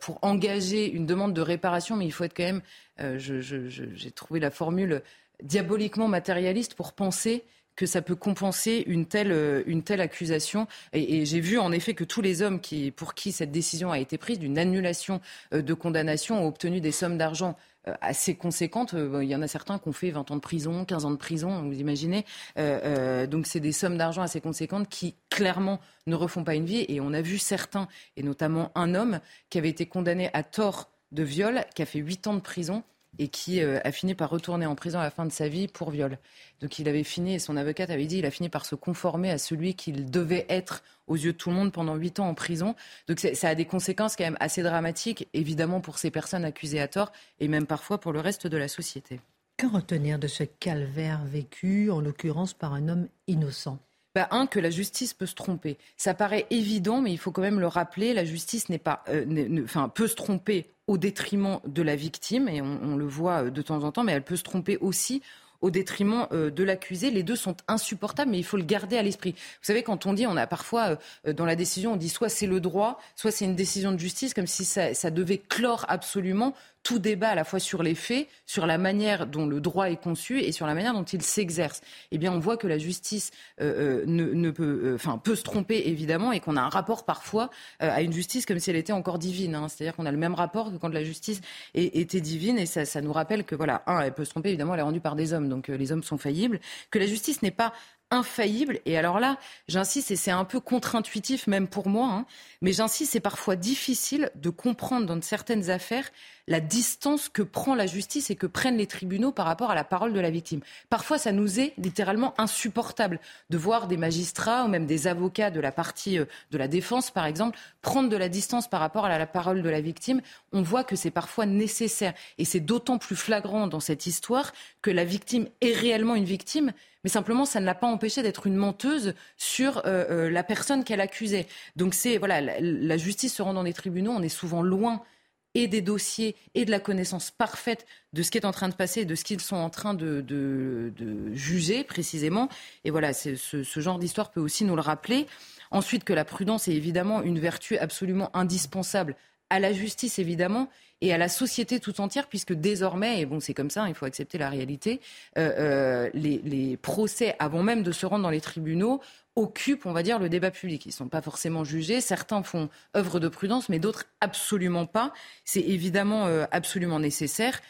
pour engager une demande de réparation, mais il faut être quand même, j'ai trouvé la formule diaboliquement matérialiste pour penser que ça peut compenser une telle, euh, une telle accusation. Et, j'ai vu en effet que tous les hommes qui, pour qui cette décision a été prise d'une annulation euh, de condamnation ont obtenu des sommes d'argent euh, assez conséquentes. Il y en a certains qui ont fait 20 ans de prison, 15 ans de prison, vous imaginez. donc c'est des sommes d'argent assez conséquentes qui clairement ne refont pas une vie. Et on a vu certains, et notamment un homme qui avait été condamné à tort de viol, qui a fait 8 ans de prison et qui euh, a fini par retourner en prison à la fin de sa vie pour viol. Donc il avait fini, et son avocate avait dit, il a fini par se conformer à celui qu'il devait être aux yeux de tout le monde pendant huit ans en prison. Donc ça a des conséquences quand même assez dramatiques, évidemment pour ces personnes accusées à tort, et même parfois pour le reste de la société. Que retenir de ce calvaire vécu, en l'occurrence par un homme innocent? Bah, un, que la justice peut se tromper. Ça paraît évident, mais il faut quand même le rappeler. La justice n'est pas, euh, enfin, peut se tromper au détriment de la victime, et on, le voit euh, de temps en temps, mais elle peut se tromper aussi au détriment euh, de l'accusé. Les deux sont insupportables, mais il faut le garder à l'esprit. Vous savez, quand on dit, on a parfois dans la décision, on dit soit c'est le droit, soit c'est une décision de justice, comme si ça, ça devait clore absolument tout débat à la fois sur les faits, sur la manière dont le droit est conçu et sur la manière dont il s'exerce. Eh bien, on voit que la justice euh, euh ne, peut, euh, enfin, peut se tromper évidemment et qu'on a un rapport parfois à une justice comme si elle était encore divine. Hein. C'est-à-dire qu'on a le même rapport que quand la justice était divine et ça, ça, nous rappelle que voilà, un, elle peut se tromper évidemment, elle est rendue par des hommes, donc les hommes sont faillibles, que la justice n'est pas infaillible. Et alors là, j'insiste, et c'est un peu contre-intuitif même pour moi, hein, mais j'insiste, c'est parfois difficile de comprendre dans certaines affaires la distance que prend la justice et que prennent les tribunaux par rapport à la parole de la victime. Parfois, ça nous est littéralement insupportable de voir des magistrats ou même des avocats de la partie euh, de la défense, par exemple, prendre de la distance par rapport à la parole de la victime. On voit que c'est parfois nécessaire. Et c'est d'autant plus flagrant dans cette histoire que la victime est réellement une victime mais simplement ça ne l'a pas empêché d'être une menteuse sur euh, euh, la personne qu'elle accusait. Donc c'est voilà, la, justice se rend dans les tribunaux, on est souvent loin et des dossiers et de la connaissance parfaite de ce qui est en train de passer, de ce qu'ils sont en train de, de, de, juger précisément. Et voilà, ce genre d'histoire peut aussi nous le rappeler. Ensuite, que la prudence est évidemment une vertu absolument indispensable à la justice évidemment et à la société tout entière, puisque désormais, et bon c'est comme ça, il faut accepter la réalité, euh, euh, les, les, procès, avant même de se rendre dans les tribunaux, occupent, on va dire, le débat public. Ils ne sont pas forcément jugés. Certains font œuvre de prudence, mais d'autres absolument pas. C'est évidemment euh, absolument nécessaire.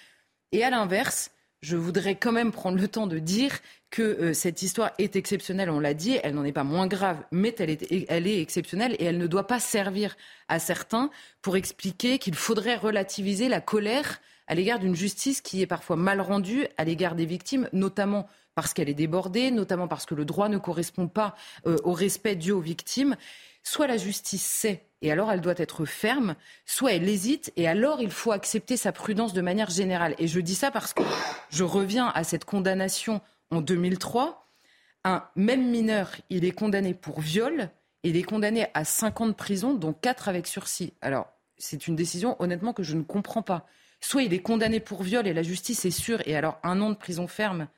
Et à l'inverse, je voudrais quand même prendre le temps de dire que euh, cette histoire est exceptionnelle, on l'a dit, elle n'en est pas moins grave, mais elle est, elle est exceptionnelle et elle ne doit pas servir à certains pour expliquer qu'il faudrait relativiser la colère à l'égard d'une justice qui est parfois mal rendue à l'égard des victimes, notamment parce qu'elle est débordée, notamment parce que le droit ne correspond pas euh, au respect dû aux victimes. Soit la justice sait, et alors elle doit être ferme, soit elle hésite, et alors il faut accepter sa prudence de manière générale. Et je dis ça parce que je reviens à cette condamnation en 2003. Un même mineur, il est condamné pour viol, il est condamné à 5 ans de prison, dont 4 avec sursis. Alors, c'est une décision, honnêtement, que je ne comprends pas. Soit il est condamné pour viol et la justice est sûre, et alors un an de prison ferme,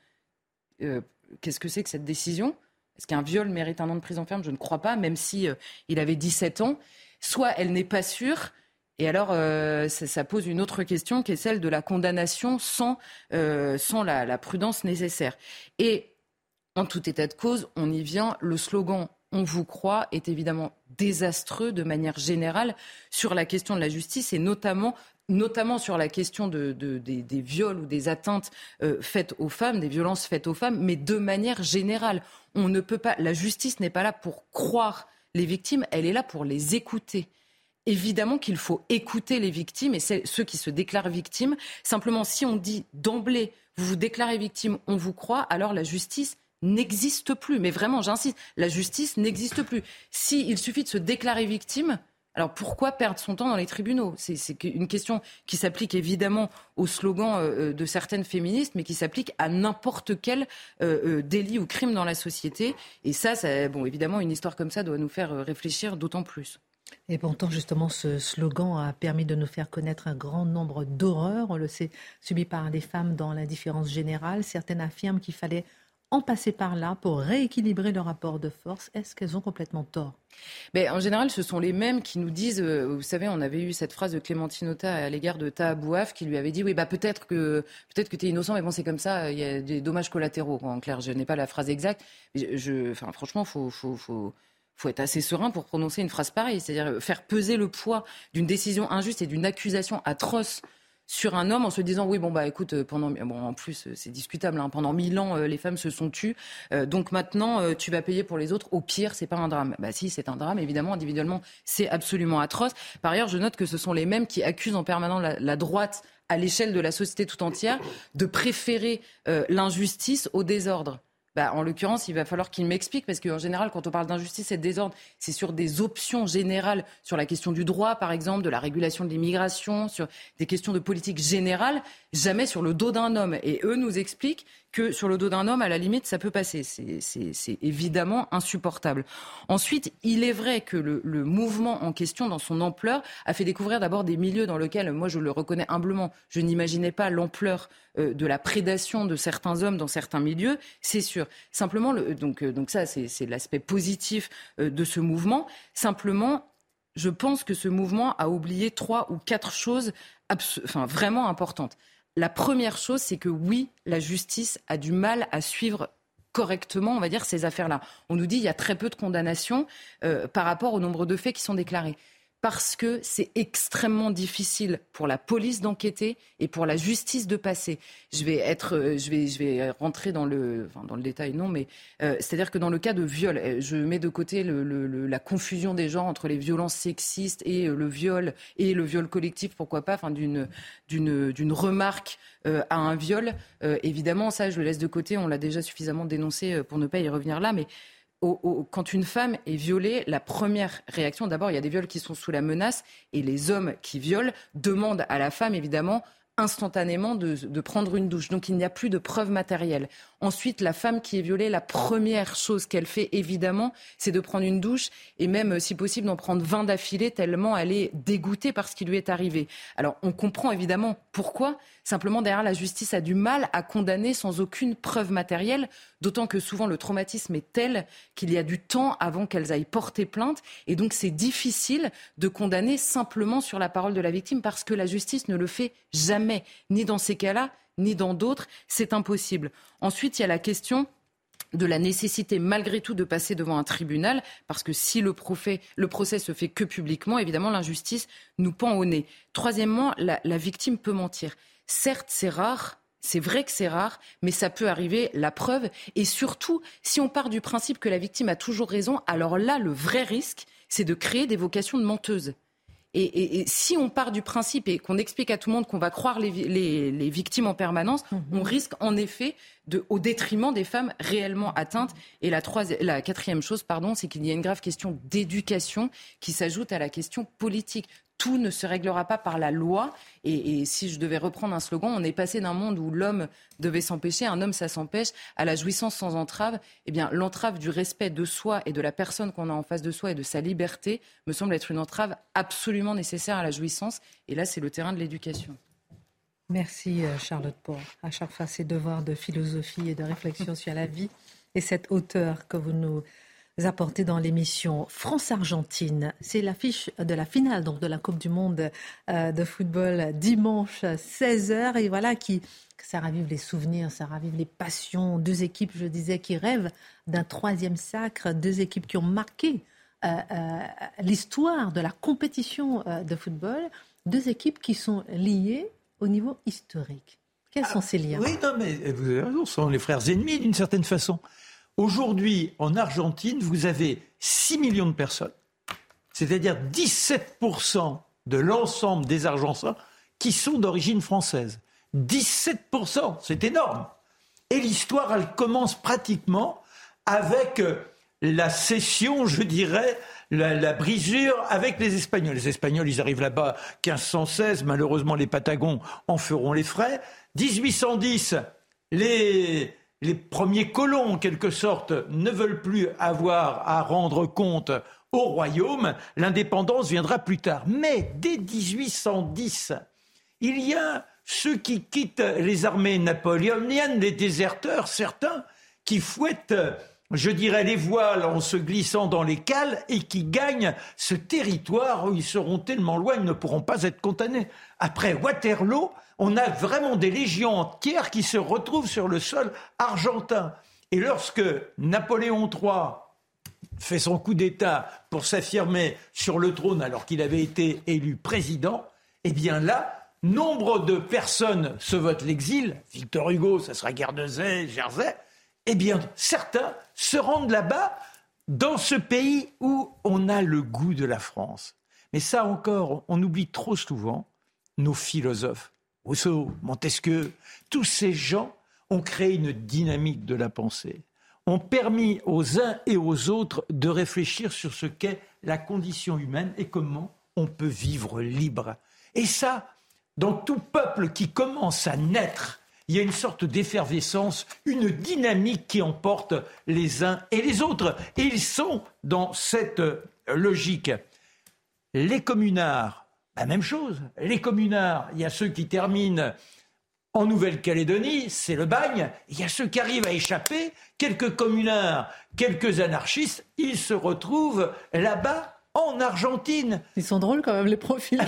euh, qu'est-ce que c'est que cette décision? Est-ce qu'un viol mérite un an de prison ferme? Je ne crois pas, même si euh, il avait 17 ans. Soit elle n'est pas sûre. Et alors, euh, ça, pose une autre question qui est celle de la condamnation sans, la, la, prudence nécessaire. Et en tout état de cause, on y vient, le slogan On vous croit est évidemment désastreux de manière générale sur la question de la justice et notamment notamment sur la question de, des, viols ou des atteintes euh, faites aux femmes, des violences faites aux femmes, mais de manière générale. On ne peut pas. La justice n'est pas là pour croire les victimes, elle est là pour les écouter. Évidemment qu'il faut écouter les victimes et ceux qui se déclarent victimes. Simplement, si on dit d'emblée, vous vous déclarez victime, on vous croit, alors la justice n'existe plus. Mais vraiment, j'insiste, la justice n'existe plus. S'il suffit de se déclarer victime, alors pourquoi perdre son temps dans les tribunaux? C'est une question qui s'applique évidemment au slogan euh, euh, de certaines féministes, mais qui s'applique à n'importe quel euh, délit ou crime dans la société. Et ça, bon, évidemment, une histoire comme ça doit nous faire réfléchir d'autant plus. Et pourtant, justement, ce slogan a permis de nous faire connaître un grand nombre d'horreurs, on le sait, subies par les femmes dans l'indifférence générale. Certaines affirment qu'il fallait en passer par là pour rééquilibrer le rapport de force. Est-ce qu'elles ont complètement tort? Mais en général, ce sont les mêmes qui nous disent, euh, vous savez, on avait eu cette phrase de Clémentine Autain à l'égard de Taha Bouaf qui lui avait dit, oui, bah peut-être que peut-être que tu es innocent, mais bon, c'est comme ça, il y a des dommages collatéraux. En clair, je n'ai pas la phrase exacte. Je, enfin, franchement, faut, faut, faut faut être assez serein pour prononcer une phrase pareille, c'est-à-dire faire peser le poids d'une décision injuste et d'une accusation atroce sur un homme en se disant oui bon bah écoute euh, pendant bon en plus euh, c'est discutable hein, pendant mille ans euh, les femmes se sont tues. Donc maintenant tu vas payer pour les autres. Au pire c'est pas un drame. Bah si c'est un drame évidemment individuellement c'est absolument atroce. Par ailleurs je note que ce sont les mêmes qui accusent en permanence la, droite à l'échelle de la société tout entière de préférer l'injustice au désordre bah, en l'occurrence, il va falloir qu'il m'explique, parce qu'en général, quand on parle d'injustice et de désordre, c'est sur des options générales, sur la question du droit, par exemple, de la régulation de l'immigration, sur des questions de politique générale, jamais sur le dos d'un homme. Et eux nous expliquent que sur le dos d'un homme, à la limite, ça peut passer. C'est évidemment insupportable. Ensuite, il est vrai que le, mouvement en question, dans son ampleur, a fait découvrir d'abord des milieux dans lesquels, moi je le reconnais humblement, je n'imaginais pas l'ampleur euh, de la prédation de certains hommes dans certains milieux, c'est sûr. Simplement, le, donc, euh, donc ça, c'est l'aspect positif euh, de ce mouvement. Simplement, je pense que ce mouvement a oublié trois ou quatre choses enfin, vraiment importantes. La première chose, c'est que oui, la justice a du mal à suivre correctement, on va dire, ces affaires-là. On nous dit qu'il y a très peu de condamnations euh, par rapport au nombre de faits qui sont déclarés parce que c'est extrêmement difficile pour la police d'enquêter et pour la justice de passer. Je vais être, euh, je vais, je vais rentrer dans le, dans le détail, non, mais euh, c'est-à-dire que dans le cas de viol, euh, je mets de côté la confusion des genres entre les violences sexistes et le viol et le viol collectif, pourquoi pas, enfin d'une d'une d'une remarque à un viol. évidemment, ça, je le laisse de côté. On l'a déjà suffisamment dénoncé pour ne pas y revenir là, mais quand une femme est violée, la première réaction, d'abord, il y a des viols qui sont sous la menace et les hommes qui violent demandent à la femme, évidemment, instantanément de, prendre une douche. Donc il n'y a plus de preuves matérielles. Ensuite, la femme qui est violée, la première chose qu'elle fait, évidemment, c'est de prendre une douche et même, si possible, d'en prendre 20 d'affilée, tellement elle est dégoûtée par ce qui lui est arrivé. Alors on comprend évidemment pourquoi. Simplement, derrière, la justice a du mal à condamner sans aucune preuve matérielle, d'autant que souvent le traumatisme est tel qu'il y a du temps avant qu'elles aillent porter plainte. Et donc c'est difficile de condamner simplement sur la parole de la victime parce que la justice ne le fait jamais, ni dans ces cas-là, ni dans d'autres. C'est impossible. Ensuite, il y a la question de la nécessité malgré tout de passer devant un tribunal, parce que si le, le procès se fait que publiquement, évidemment, l'injustice nous pend au nez. Troisièmement, la, la victime peut mentir. Certes, c'est rare, c'est vrai que c'est rare, mais ça peut arriver, la preuve. Et surtout, si on part du principe que la victime a toujours raison, alors là, le vrai risque, c'est de créer des vocations de menteuses. Et, si on part du principe et qu'on explique à tout le monde qu'on va croire les, victimes en permanence, mhm. on risque en effet de, au détriment des femmes réellement atteintes. Et la, la quatrième chose, pardon, c'est qu'il y a une grave question d'éducation qui s'ajoute à la question politique tout ne se réglera pas par la loi. Et, si je devais reprendre un slogan, on est passé d'un monde où l'homme devait s'empêcher, un homme ça s'empêche, à la jouissance sans entrave. Eh bien, l'entrave du respect de soi et de la personne qu'on a en face de soi et de sa liberté me semble être une entrave absolument nécessaire à la jouissance. Et là, c'est le terrain de l'éducation. Merci euh, Charlotte Port. À chaque fois, ces devoirs de philosophie et de réflexion sur la vie et cette hauteur que vous nous apporté dans l'émission France-Argentine. C'est l'affiche de la finale donc de la Coupe du Monde euh, de football dimanche 16h. Et voilà qui ça ravive les souvenirs, ça ravive les passions. Deux équipes, je disais, qui rêvent d'un troisième sacre. Deux équipes qui ont marqué euh, euh, l'histoire de la compétition de football. Deux équipes qui sont liées au niveau historique. Quels sont ces liens? Oui, non, mais vous avez raison, ce sont les frères ennemis d'une certaine façon. Aujourd'hui, en Argentine, vous avez 6 millions de personnes, c'est-à-dire 17% de l'ensemble des Argentins qui sont d'origine française. 17%, c'est énorme. Et l'histoire, elle commence pratiquement avec euh, la cession, je dirais, la, brisure avec les Espagnols. Les Espagnols, ils arrivent là-bas 1516, malheureusement les Patagons en feront les frais. 1810, les, les premiers colons, en quelque sorte, ne veulent plus avoir à rendre compte au royaume, l'indépendance viendra plus tard. Mais dès 1810, il y a ceux qui quittent les armées napoléoniennes, les déserteurs, certains, qui fouettent, je dirais, les voiles en se glissant dans les cales et qui gagnent ce territoire où ils seront tellement loin, ils ne pourront pas être condamnés. Après Waterloo, on a vraiment des légions entières qui se retrouvent sur le sol argentin. Et lorsque Napoléon III fait son coup d'État pour s'affirmer sur le trône alors qu'il avait été élu président, eh bien là, nombre de personnes se votent l'exil. Victor Hugo, ça sera Guernesey, Jersey. Eh bien, certains se rendent là-bas dans ce pays où on a le goût de la France. Mais ça encore, on oublie trop souvent nos philosophes. Rousseau, Montesquieu, tous ces gens ont créé une dynamique de la pensée, ont permis aux uns et aux autres de réfléchir sur ce qu'est la condition humaine et comment on peut vivre libre. Et ça, dans tout peuple qui commence à naître, il y a une sorte d'effervescence, une dynamique qui emporte les uns et les autres. Et ils sont dans cette logique. Les communards la même chose. Les communards, il y a ceux qui terminent en Nouvelle-Calédonie, c'est le bagne. Il y a ceux qui arrivent à échapper. Quelques communards, quelques anarchistes, ils se retrouvent là-bas en Argentine. Ils sont drôles quand même, les profils,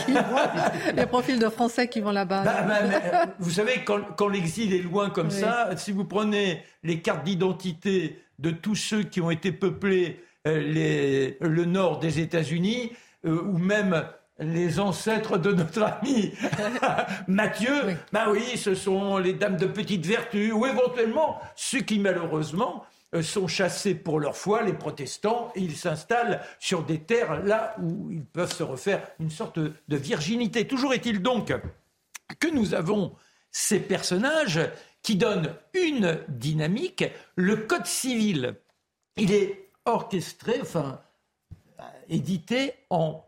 <laughs> les profils de Français qui vont là-bas. Bah, bah, euh, vous savez, quand, l'exil est loin comme ça, si vous prenez les cartes d'identité de tous ceux qui ont été peuplés euh, le nord des États-Unis, euh, ou même les ancêtres de notre ami <laughs> Mathieu, bah oui, ce sont les dames de petite vertu, ou éventuellement ceux qui malheureusement euh, sont chassés pour leur foi, les protestants, et ils s'installent sur des terres là où ils peuvent se refaire une sorte de virginité. Toujours est-il donc que nous avons ces personnages qui donnent une dynamique. Le Code civil, il est orchestré, enfin, euh, édité en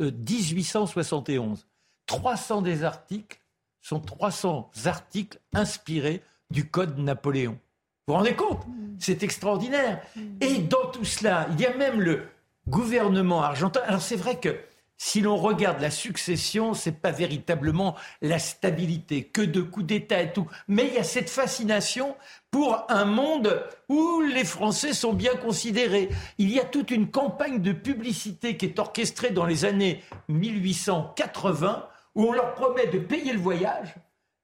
1871. 300 des articles sont 300 articles inspirés du Code Napoléon. Vous vous rendez compte? C'est extraordinaire. Et dans tout cela, il y a même le gouvernement argentin. Alors c'est vrai que si l'on regarde la succession, c'est pas véritablement la stabilité, que de coups d'État et tout. Mais il y a cette fascination pour un monde où les Français sont bien considérés. Il y a toute une campagne de publicité qui est orchestrée dans les années 1880 où on leur promet de payer le voyage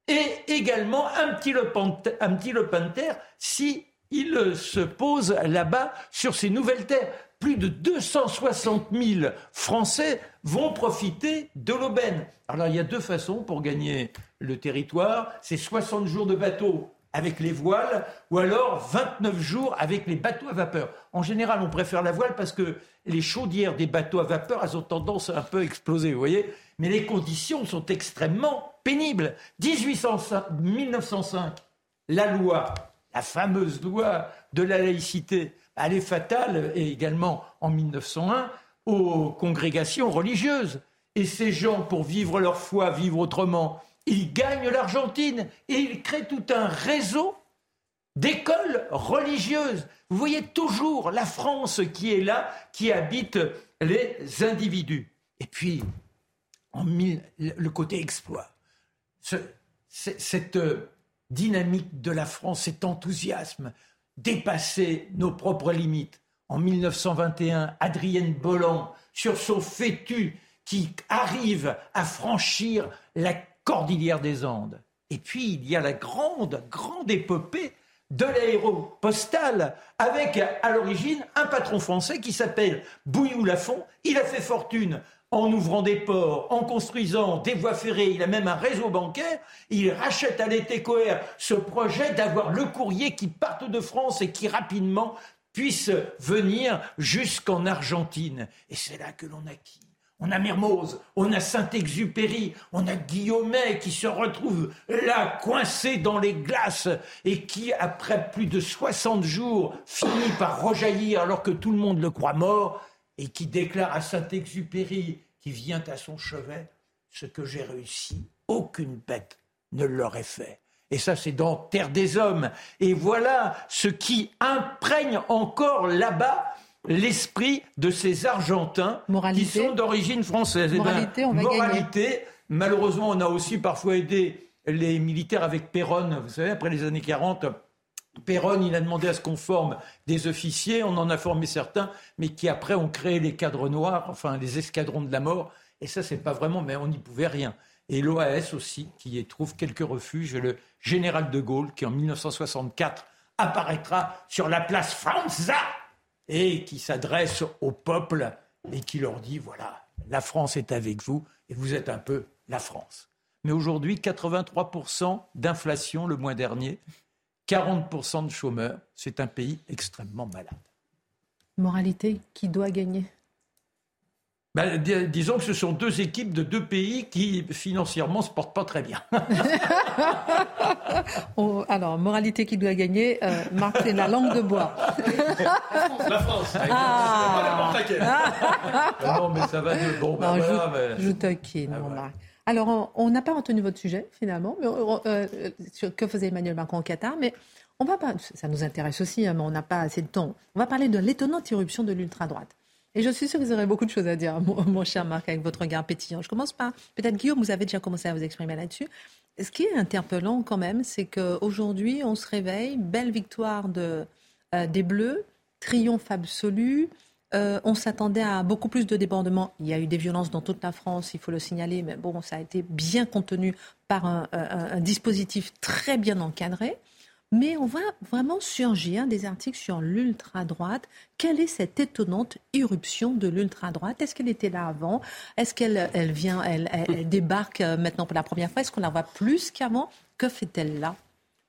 et également un petit lopin de terre si se posent là-bas sur ces nouvelles terres. Plus de 260 000 Français vont profiter de l'aubaine. Alors il y a deux façons pour gagner le territoire. C'est 60 jours de bateau avec les voiles ou alors 29 jours avec les bateaux à vapeur. En général, on préfère la voile parce que les chaudières des bateaux à vapeur, elles ont tendance à un peu exploser, vous voyez Mais les conditions sont extrêmement pénibles. 1805, 1905, la loi, la fameuse loi de la laïcité, elle est fatale, et également en 1901, aux congrégations religieuses. Et ces gens, pour vivre leur foi, vivre autrement, ils gagnent l'Argentine et ils créent tout un réseau d'écoles religieuses. Vous voyez toujours la France qui est là, qui habite les individus. Et puis, en le côté exploit, cette dynamique de la France, cet enthousiasme, dépasser nos propres limites. En 1921, Adrienne Bolland, sur son fétu, qui arrive à franchir la cordillère des Andes. Et puis, il y a la grande, grande épopée de l'aéropostale, avec à l'origine un patron français qui s'appelle Bouillou Lafont. Il a fait fortune en ouvrant des ports, en construisant des voies ferrées, il a même un réseau bancaire, il rachète à l'été ce projet d'avoir le courrier qui parte de France et qui rapidement puisse venir jusqu'en Argentine. Et c'est là que l'on a qui on a Mermoz, on a Saint-Exupéry, on a Guillaumet qui se retrouve là, coincé dans les glaces et qui, après plus de 60 jours, finit par rejaillir alors que tout le monde le croit mort et qui déclare à Saint-Exupéry, qui vient à son chevet, ce que j'ai réussi, aucune bête ne l'aurait fait. Et ça, c'est dans Terre des Hommes. Et voilà ce qui imprègne encore là-bas l'esprit de ces Argentins qui sont d'origine française. Eh ben, moralité, on va moralité malheureusement, on a aussi parfois aidé les militaires avec Perron. Vous savez, après les années 40, Perron, il a demandé à ce qu'on forme des officiers, on en a formé certains, mais qui après ont créé les cadres noirs, enfin les escadrons de la mort. Et ça, c'est pas vraiment, mais on n'y pouvait rien. Et l'OAS aussi, qui y trouve quelques refuges. Le général de Gaulle, qui en 1964 apparaîtra sur la place Franza et qui s'adresse au peuple et qui leur dit voilà, la France est avec vous et vous êtes un peu la France. Mais aujourd'hui, 83% d'inflation le mois dernier, 40% de chômeurs, c'est un pays extrêmement malade. Moralité, qui doit gagner? Ben, disons que ce sont deux équipes de deux pays qui financièrement se portent pas très bien. <laughs> <laughs> Oh, alors, moralité qui doit gagner, euh, Marc, c'est la langue de bois. <laughs> la France. Ah. ah. non, mais ça va de bon. Ben je, je taquine, ah, Marc. Alors, on n'a pas retenu votre sujet, finalement, mais, euh, sur que faisait Emmanuel Macron au Qatar, mais on va pas, ça nous intéresse aussi, hein, mais on n'a pas assez de temps. On va parler de l'étonnante irruption de l'ultra-droite. Et je suis sûre que vous aurez beaucoup de choses à dire, <laughs> mon, cher Marc, avec votre regard pétillant. Je commence par, peut-être Guillaume, vous avez déjà commencé à vous exprimer là-dessus. Ce qui est interpellant quand même, c'est qu'aujourd'hui, on se réveille, belle victoire de, euh, des Bleus, triomphe absolu. Euh, on s'attendait à beaucoup plus de débordements. Il y a eu des violences dans toute la France, il faut le signaler, mais bon, ça a été bien contenu par un dispositif très bien encadré. Mais on voit vraiment surgir des articles sur l'ultra-droite. Quelle est cette étonnante irruption de l'ultra-droite? Est-ce qu'elle était là avant? Est-ce qu'elle elle vient, elle, <laughs> débarque euh, maintenant pour la première fois? Est-ce qu'on la voit plus qu'avant? Que fait-elle là?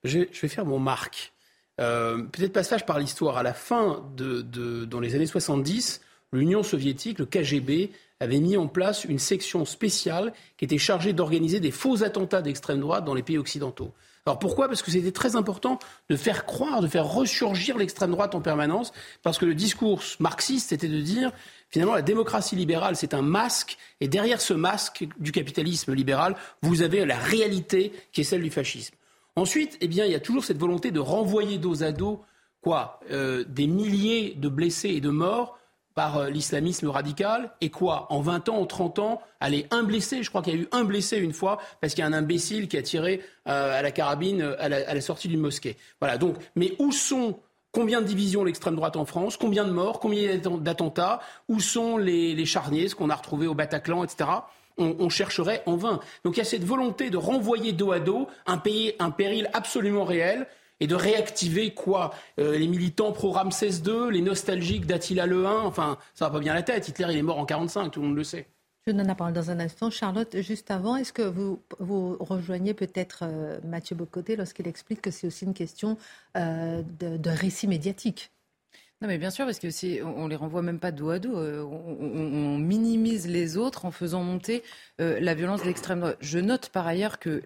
Je, vais faire mon marque. Euh, peut-être passage par l'histoire. À la fin de, dans les années 70, l'Union soviétique, le KGB, avait mis en place une section spéciale qui était chargée d'organiser des faux attentats d'extrême droite dans les pays occidentaux. Alors pourquoi? Parce que c'était très important de faire croire, de faire ressurgir l'extrême droite en permanence, parce que le discours marxiste, c'était de dire finalement la démocratie libérale, c'est un masque, et derrière ce masque du capitalisme libéral, vous avez la réalité qui est celle du fascisme. Ensuite, eh il y a toujours cette volonté de renvoyer dos à dos quoi euh, Des milliers de blessés et de morts par euh, l'islamisme radical. Et quoi En 20 ans, en 30 ans, aller un blessé. Je crois qu'il y a eu un blessé une fois parce qu'il y a un imbécile qui a tiré euh, à la carabine à la, sortie d'une mosquée. Voilà. Donc, mais où sont Combien de divisions l'extrême droite en France Combien de morts Combien d'attentats Où sont les, charniers, ce qu'on a retrouvé au Bataclan, etc. On, chercherait en vain. Donc il y a cette volonté de renvoyer dos à dos un, pays, un péril absolument réel et de réactiver quoi? Euh, Les militants pro-Ramsès II, les nostalgiques d'Attila le 1, enfin, ça va pas bien la tête. Hitler, il est mort en 45, tout le monde le sait. Je donne la dans un instant. Charlotte, juste avant, est-ce que vous, vous rejoignez peut-être euh, Mathieu Bocoté lorsqu'il explique que c'est aussi une question euh, de récit médiatique non, mais bien sûr, parce que si on les renvoie même pas dos à dos, on, minimise les autres en faisant monter la violence de l'extrême droite. Je note par ailleurs que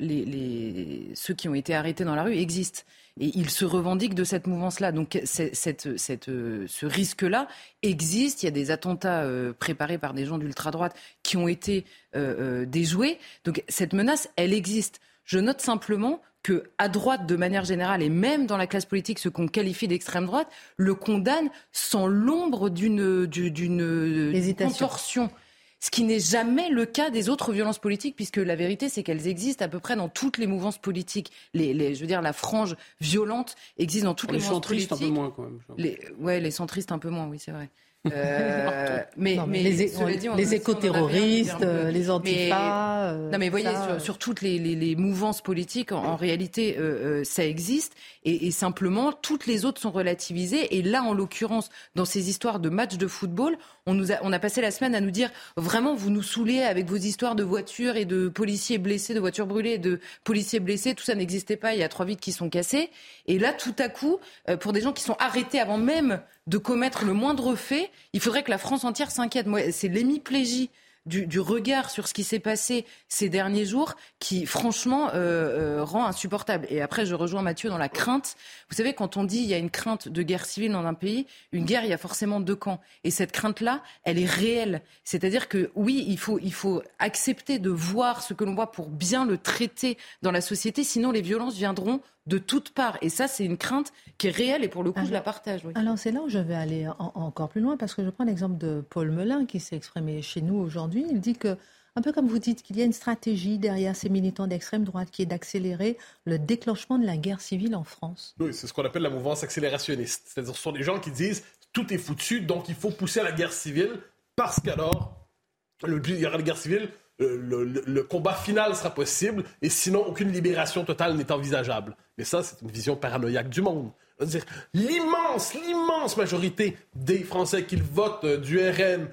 ceux qui ont été arrêtés dans la rue existent. Et il se revendique de cette mouvance-là. Donc euh, ce risque-là existe. Il y a des attentats euh, préparés par des gens d'ultra-droite qui ont été euh, déjoués. Donc cette menace, elle existe. Je note simplement que à droite, de manière générale, et même dans la classe politique, ce qu'on qualifie d'extrême droite, le condamne sans l'ombre d'une d'une contorsion ce qui n'est jamais le cas des autres violences politiques, puisque la vérité, c'est qu'elles existent à peu près dans toutes les mouvances politiques. Les, je veux dire, la frange violente existe dans toutes les, mouvances politiques. Les centristes, un peu moins, quand même. Les, ouais, les centristes, un peu moins, oui, c'est vrai. Euh, mais, mais, les, les éco-terroristes, les antifas. Euh, non, mais voyez, sur, toutes les, les, mouvances politiques, en, réalité, euh, euh, ça existe. Et, et, simplement, toutes les autres sont relativisées. Et là, en l'occurrence, dans ces histoires de matchs de football, on, nous a, on a passé la semaine à nous dire vraiment, vous nous saoulez avec vos histoires de voitures et de policiers blessés, de voitures brûlées, de policiers blessés. Tout ça n'existait pas. Il y a trois vitres qui sont cassées. Et là, tout à coup, pour des gens qui sont arrêtés avant même de commettre le moindre fait, il faudrait que la France entière s'inquiète. Moi, c'est l'hémiplégie du, regard sur ce qui s'est passé ces derniers jours qui, franchement, euh, euh, rend insupportable. Et après, je rejoins Mathieu dans la crainte. Vous savez, quand on dit il y a une crainte de guerre civile dans un pays, une guerre, il y a forcément deux camps. Et cette crainte-là, elle est réelle. C'est-à-dire que oui, il faut, il faut accepter de voir ce que l'on voit pour bien le traiter dans la société, sinon les violences viendront de toutes parts. Et ça, c'est une crainte qui est réelle et pour le coup, je la partage. Alors, c'est là où je vais aller encore plus loin parce que je prends l'exemple de Paul Melun qui s'est exprimé chez nous aujourd'hui. Il dit que, un peu comme vous dites, qu'il y a une stratégie derrière ces militants d'extrême droite qui est d'accélérer le déclenchement de la guerre civile en France. Oui, c'est ce qu'on appelle la mouvance accélérationniste. C'est-à-dire, ce sont des gens qui disent tout est foutu, donc il faut pousser à la guerre civile parce qu'alors, il y aura la guerre civile, le, combat final sera possible et sinon aucune libération totale n'est envisageable. Mais ça, c'est une vision paranoïaque du monde. L'immense, l'immense majorité des Français qui votent euh, du RN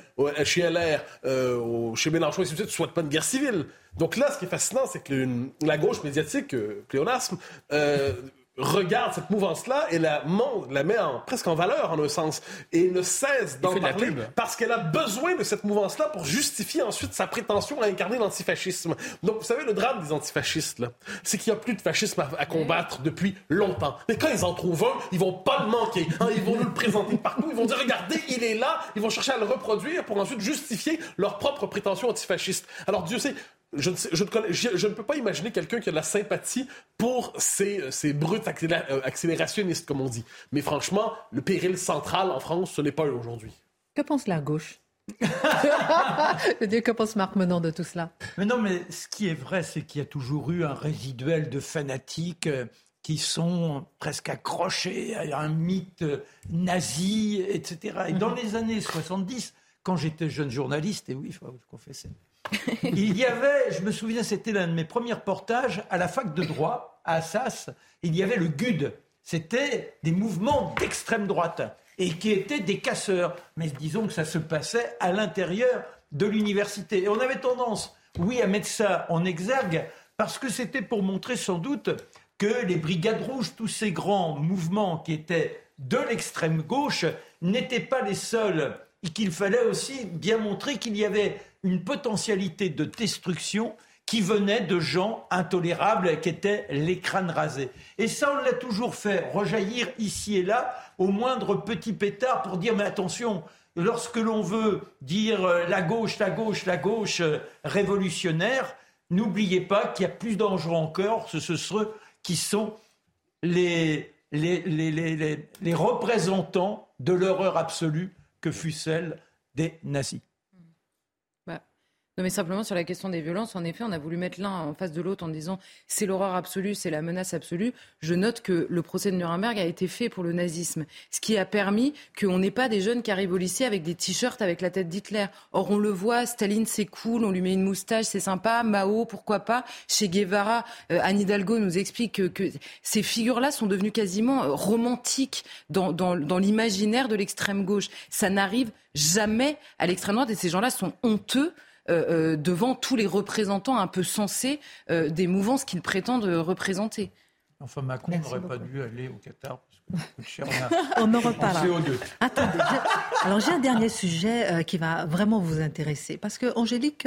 chez LR, euh, chez Mélenchon et ainsi ne souhaitent pas une guerre civile. Donc là, ce qui est fascinant, c'est que la gauche médiatique, euh, pléonasme, euh, regarde cette mouvance-là et la, la met en, presque en valeur, en un sens, et ne cesse d'en parler parce qu'elle a besoin de cette mouvance-là pour justifier ensuite sa prétention à incarner l'antifascisme. Donc, vous savez, le drame des antifascistes, c'est qu'il n'y a plus de fascisme à, combattre depuis longtemps. Mais quand ils en trouvent un, ils vont pas le manquer. Hein. ils vont nous le présenter partout. Ils vont dire, regardez, il est là. Ils vont chercher à le reproduire pour ensuite justifier leur propre prétention antifasciste. Alors, Dieu sait, je ne, peux pas imaginer quelqu'un qui a de la sympathie pour ces, ces brutes euh, accélérationnistes, comme on dit. Mais franchement, le péril central en France, ce n'est pas aujourd'hui. Que pense la gauche? <laughs> Que pense Marc Menant de tout cela? Mais non, mais ce qui est vrai, c'est qu'il y a toujours eu un résiduel de fanatiques euh, qui sont presque accrochés à un mythe nazi, etc. Et dans mhm. les années 70, quand j'étais jeune journaliste, et oui, il faut vous confesser, <laughs> il y avait, je me souviens, c'était l'un de mes premiers reportages à la fac de droit, à Assas, il y avait le GUD. C'était des mouvements d'extrême droite et qui étaient des casseurs. Mais disons que ça se passait à l'intérieur de l'université. Et on avait tendance, oui, à mettre ça en exergue parce que c'était pour montrer sans doute que les Brigades Rouges, tous ces grands mouvements qui étaient de l'extrême gauche, n'étaient pas les seuls et qu'il fallait aussi bien montrer qu'il y avait une potentialité de destruction qui venaient de gens intolérables qui étaient les crânes rasés. Et ça, on l'a toujours fait, rejaillir ici et là au moindre petit pétard pour dire mais attention, lorsque l'on veut dire euh, la gauche, la gauche, la gauche euh, révolutionnaire, n'oubliez pas qu'il y a plus dangereux encore, ce, ce ceux qui sont les représentants de l'horreur absolue que fut celle des nazis. Non, mais simplement sur la question des violences, en effet, on a voulu mettre l'un en face de l'autre en disant c'est l'horreur absolue, c'est la menace absolue. Je note que le procès de Nuremberg a été fait pour le nazisme, ce qui a permis qu'on n'ait pas des jeunes qui arrivent au lycée avec des t-shirts avec la tête d'Hitler. Or, on le voit, Staline, c'est cool, on lui met une moustache, c'est sympa, Mao, pourquoi pas? Chez Guevara, euh, Anne Hidalgo nous explique que, ces figures-là sont devenues quasiment euh, romantiques dans, dans l'imaginaire de l'extrême gauche. Ça n'arrive jamais à l'extrême droite et ces gens-là sont honteux euh, euh, devant tous les représentants un peu sensés euh, des mouvances qu'ils prétendent représenter. Enfin, Macron n'aurait pas dû aller au Qatar. On, en reparlera. Attendez, alors j'ai un dernier sujet qui va vraiment vous intéresser. Parce que Angélique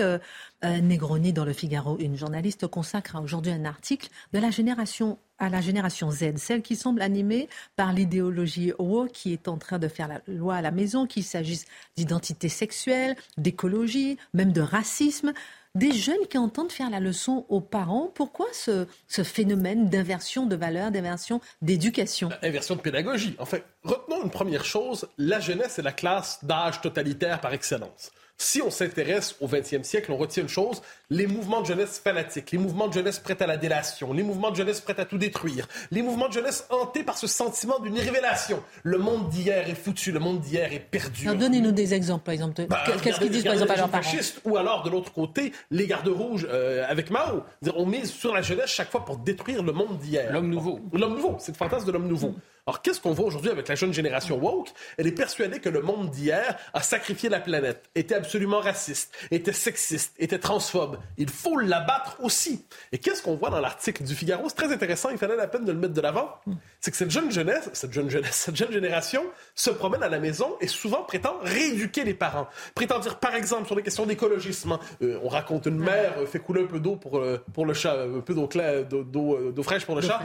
Negroni, dans Le Figaro, une journaliste, consacre aujourd'hui un article de la génération à la génération Z, celle qui semble animée par l'idéologie woke qui est en train de faire la loi à la maison, qu'il s'agisse d'identité sexuelle, d'écologie, même de racisme. Des jeunes qui entendent faire la leçon aux parents. Pourquoi ce, phénomène d'inversion de valeurs, d'inversion d'éducation? Inversion de pédagogie. En fait, retenons une première chose, la jeunesse est la classe d'âge totalitaire par excellence. Si on s'intéresse au 20e siècle, on retient une chose, les mouvements de jeunesse fanatiques, les mouvements de jeunesse prêts à la délation, les mouvements de jeunesse prêts à tout détruire, les mouvements de jeunesse hantés par ce sentiment d'une révélation. Le monde d'hier est foutu, le monde d'hier est perdu. Donnez-nous des exemples, par exemple. Bah, Qu'est-ce qu'ils disent, par exemple, à leurs parents Ou alors, de l'autre côté, les gardes rouges euh, avec Mao. On mise sur la jeunesse chaque fois pour détruire le monde d'hier. L'homme nouveau. L'homme nouveau, c'est le fantasme de l'homme nouveau. Alors, qu'est-ce qu'on voit aujourd'hui avec la jeune génération woke? Elle est persuadée que le monde d'hier a sacrifié la planète, était absolument raciste, était sexiste, était transphobe. Il faut l'abattre aussi. Et qu'est-ce qu'on voit dans l'article du Figaro? C'est très intéressant, il fallait la peine de le mettre de l'avant. C'est que cette jeune jeunesse, cette jeune jeunesse, <laughs> cette jeune génération se promène à la maison et souvent prétend rééduquer les parents. Prétend dire, par exemple, sur les questions d'écologisme, hein, euh, on raconte une mère euh, fait couler un peu d'eau pour, euh, pour le chat, un peu d'eau, d'eau fraîche pour le chat.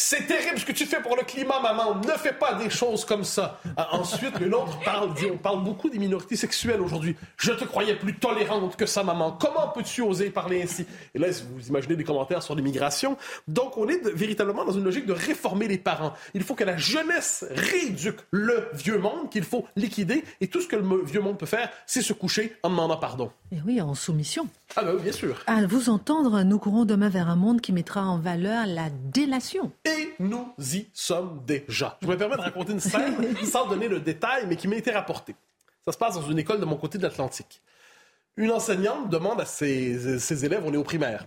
C'est terrible ce que tu fais pour le climat, maman. Ne fais pas des choses comme ça. Ah, ensuite, une autre parle, dit, on parle beaucoup des minorités sexuelles aujourd'hui. Je te croyais plus tolérante que ça, maman. Comment peux-tu oser parler ainsi? Et là, vous imaginez des commentaires sur l'immigration. Donc, on est véritablement dans une logique de réformer les parents. Il faut que la jeunesse rééduque le vieux monde qu'il faut liquider. Et tout ce que le vieux monde peut faire, c'est se coucher en demandant pardon. Et oui, en soumission. Ah ben, bien sûr. À vous entendre, nous courons demain vers un monde qui mettra en valeur la délation. Et nous y sommes déjà. Je me permets de raconter une scène <laughs> sans donner le détail, mais qui m'a été rapportée. Ça se passe dans une école de mon côté de l'Atlantique. Une enseignante demande à ses, ses, élèves, on est au primaire,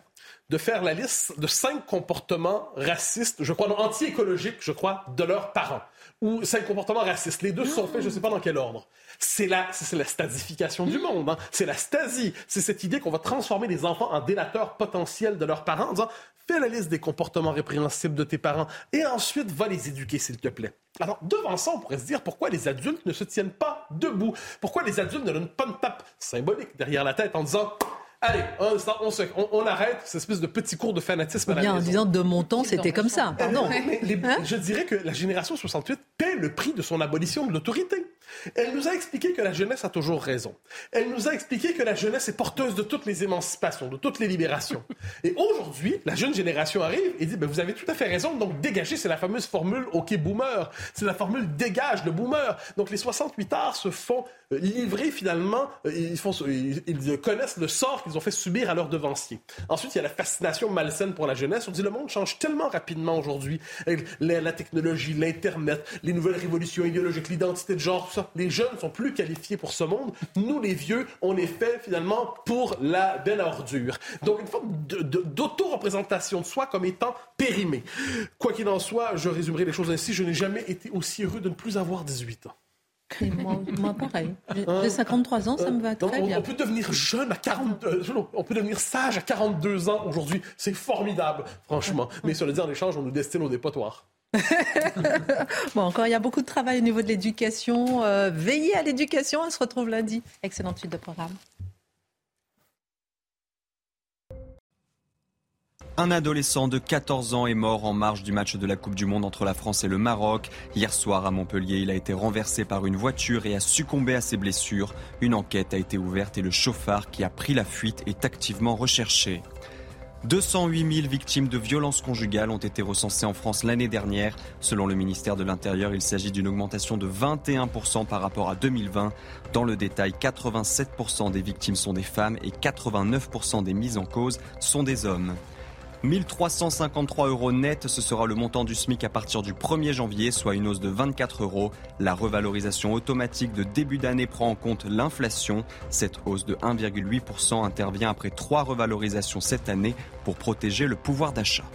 de faire la liste de cinq comportements racistes, je crois, non, anti-écologiques, je crois, de leurs parents. Ou cinq comportements racistes. Les deux sont faits, je ne sais pas dans quel ordre. C'est la, c'est la stasification du monde. Hein. C'est la stasie. C'est cette idée qu'on va transformer les enfants en délateurs potentiels de leurs parents en disant fais la liste des comportements répréhensibles de tes parents et ensuite va les éduquer, s'il te plaît. Alors, devant ça, on pourrait se dire pourquoi les adultes ne se tiennent pas debout? Pourquoi les adultes ne donnent pas une tape symbolique derrière la tête en disant Allez, on, on, on, arrête cette espèce de petit cours de fanatisme. bien en disant de mon temps, c'était comme ça. Pardon. Hein? je dirais que la génération 68 paie le prix de son abolition de l'autorité. Elle nous a expliqué que la jeunesse a toujours raison. Elle nous a expliqué que la jeunesse est porteuse de toutes les émancipations, de toutes les libérations. <laughs> Et aujourd'hui, la jeune génération arrive et dit ben, Vous avez tout à fait raison, donc dégagez, c'est la fameuse formule OK boomer. C'est la formule dégage le boomer. Donc les 68 arts se font euh, livrer finalement, euh, ils, font, ils connaissent le sort qu'ils ont fait subir à leurs devanciers. Ensuite, il y a la fascination malsaine pour la jeunesse. On dit le monde change tellement rapidement aujourd'hui. La, la technologie, l'Internet, les nouvelles révolutions idéologiques, l'identité de genre, tout ça les jeunes sont plus qualifiés pour ce monde. Nous, les vieux, on est fait finalement pour la belle ordure. Donc, une forme d'auto-représentation de soi comme étant périmée. Quoi qu'il en soit, je résumerai les choses ainsi. Je n'ai jamais été aussi heureux de ne plus avoir 18 ans. Moi, pareil. J'ai 53 ans, ça me va très bien. On peut devenir jeune à 42, euh, on peut devenir sage à 42 ans aujourd'hui. C'est formidable, franchement. Mais sur le dire en échange, on nous destine au dépotoir. <laughs> bon, encore, il y a beaucoup de travail au niveau de l'éducation. Euh, veillez à l'éducation. On se retrouve lundi. Excellente suite de programme. Un adolescent de 14 ans est mort en marge du match de la Coupe du Monde entre la France et le Maroc. Hier soir à Montpellier, il a été renversé par une voiture et a succombé à ses blessures. Une enquête a été ouverte et le chauffard qui a pris la fuite est activement recherché. 208 000 victimes de violences conjugales ont été recensées en France l'année dernière. Selon le ministère de l'Intérieur, il s'agit d'une augmentation de 21% par rapport à 2020. Dans le détail, 87% des victimes sont des femmes et 89% des mises en cause sont des hommes. 1353 euros net, ce sera le montant du SMIC à partir du 1er janvier, soit une hausse de 24 euros. La revalorisation automatique de début d'année prend en compte l'inflation. Cette hausse de 1,8% intervient après trois revalorisations cette année pour protéger le pouvoir d'achat.